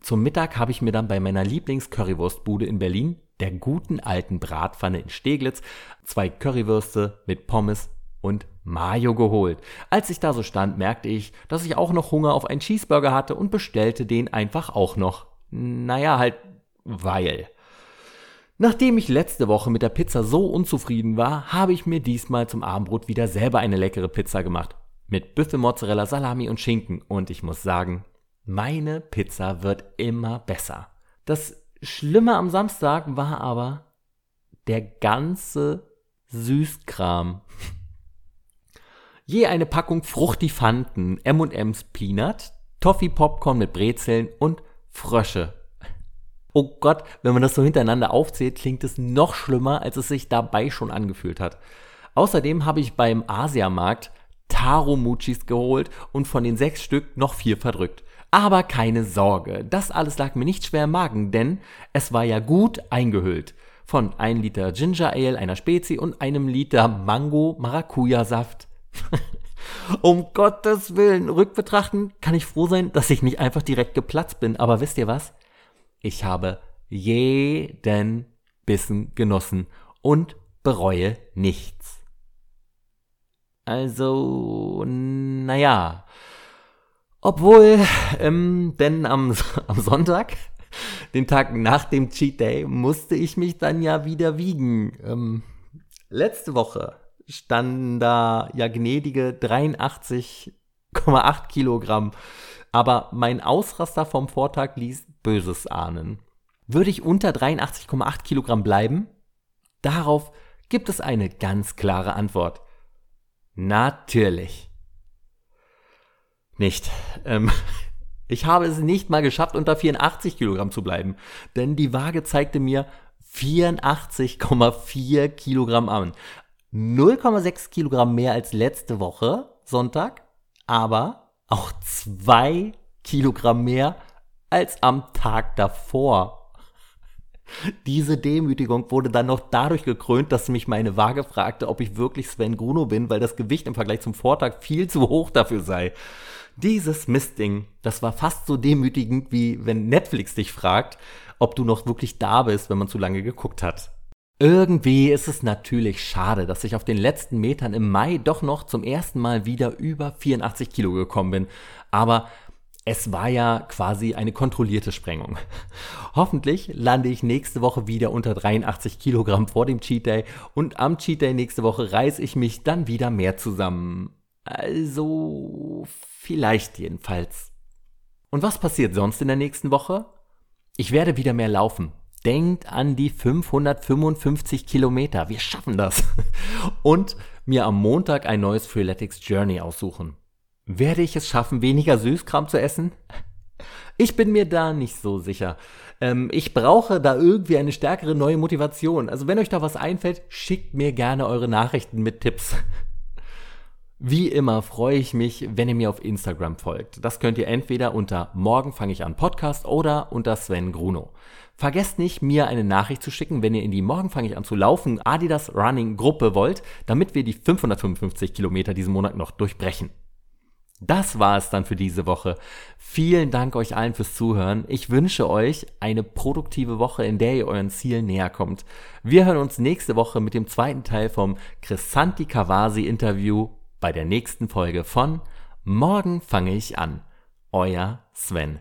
Zum Mittag habe ich mir dann bei meiner Lieblings-Currywurstbude in Berlin, der guten alten Bratpfanne in Steglitz, zwei Currywürste mit Pommes und Mayo geholt. Als ich da so stand, merkte ich, dass ich auch noch Hunger auf einen Cheeseburger hatte und bestellte den einfach auch noch. Naja, halt, weil. Nachdem ich letzte Woche mit der Pizza so unzufrieden war, habe ich mir diesmal zum Abendbrot wieder selber eine leckere Pizza gemacht. Mit Büffelmozzarella, Salami und Schinken. Und ich muss sagen, meine Pizza wird immer besser. Das Schlimme am Samstag war aber der ganze Süßkram. Je eine Packung Fruchtifanten, M&M's Peanut, Toffee Popcorn mit Brezeln und Frösche Oh Gott, wenn man das so hintereinander aufzählt, klingt es noch schlimmer, als es sich dabei schon angefühlt hat. Außerdem habe ich beim Asiamarkt Taro Muchis geholt und von den sechs Stück noch vier verdrückt. Aber keine Sorge, das alles lag mir nicht schwer im Magen, denn es war ja gut eingehüllt. Von 1 Liter Ginger Ale, einer Spezi und einem Liter Mango Maracuja Saft. um Gottes Willen, rückbetrachten kann ich froh sein, dass ich nicht einfach direkt geplatzt bin. Aber wisst ihr was? Ich habe jeden Bissen genossen und bereue nichts. Also, naja. Obwohl, ähm, denn am, am Sonntag, den Tag nach dem Cheat Day, musste ich mich dann ja wieder wiegen. Ähm, letzte Woche standen da ja gnädige 83,8 Kilogramm. Aber mein Ausraster vom Vortag ließ Böses ahnen. Würde ich unter 83,8 Kilogramm bleiben? Darauf gibt es eine ganz klare Antwort. Natürlich. Nicht. Ähm, ich habe es nicht mal geschafft, unter 84 Kilogramm zu bleiben, denn die Waage zeigte mir 84,4 Kilogramm an. 0,6 Kilogramm mehr als letzte Woche, Sonntag, aber auch 2 Kilogramm mehr als am Tag davor. Diese Demütigung wurde dann noch dadurch gekrönt, dass mich meine Waage fragte, ob ich wirklich Sven Gruno bin, weil das Gewicht im Vergleich zum Vortag viel zu hoch dafür sei. Dieses Mistding, das war fast so demütigend, wie wenn Netflix dich fragt, ob du noch wirklich da bist, wenn man zu lange geguckt hat. Irgendwie ist es natürlich schade, dass ich auf den letzten Metern im Mai doch noch zum ersten Mal wieder über 84 Kilo gekommen bin. Aber es war ja quasi eine kontrollierte Sprengung. Hoffentlich lande ich nächste Woche wieder unter 83 Kilogramm vor dem Cheat Day und am Cheat Day nächste Woche reiße ich mich dann wieder mehr zusammen. Also vielleicht jedenfalls. Und was passiert sonst in der nächsten Woche? Ich werde wieder mehr laufen. Denkt an die 555 Kilometer. Wir schaffen das. Und mir am Montag ein neues Freeletics Journey aussuchen. Werde ich es schaffen, weniger Süßkram zu essen? Ich bin mir da nicht so sicher. Ähm, ich brauche da irgendwie eine stärkere neue Motivation. Also wenn euch da was einfällt, schickt mir gerne eure Nachrichten mit Tipps. Wie immer freue ich mich, wenn ihr mir auf Instagram folgt. Das könnt ihr entweder unter Morgen fange ich an Podcast oder unter Sven Gruno. Vergesst nicht, mir eine Nachricht zu schicken, wenn ihr in die Morgen fange ich an zu laufen Adidas Running Gruppe wollt, damit wir die 555 Kilometer diesen Monat noch durchbrechen. Das war es dann für diese Woche. Vielen Dank euch allen fürs Zuhören. Ich wünsche euch eine produktive Woche, in der ihr euren Zielen näher kommt. Wir hören uns nächste Woche mit dem zweiten Teil vom Chrisanti Kawasi Interview bei der nächsten Folge von Morgen fange ich an. Euer Sven.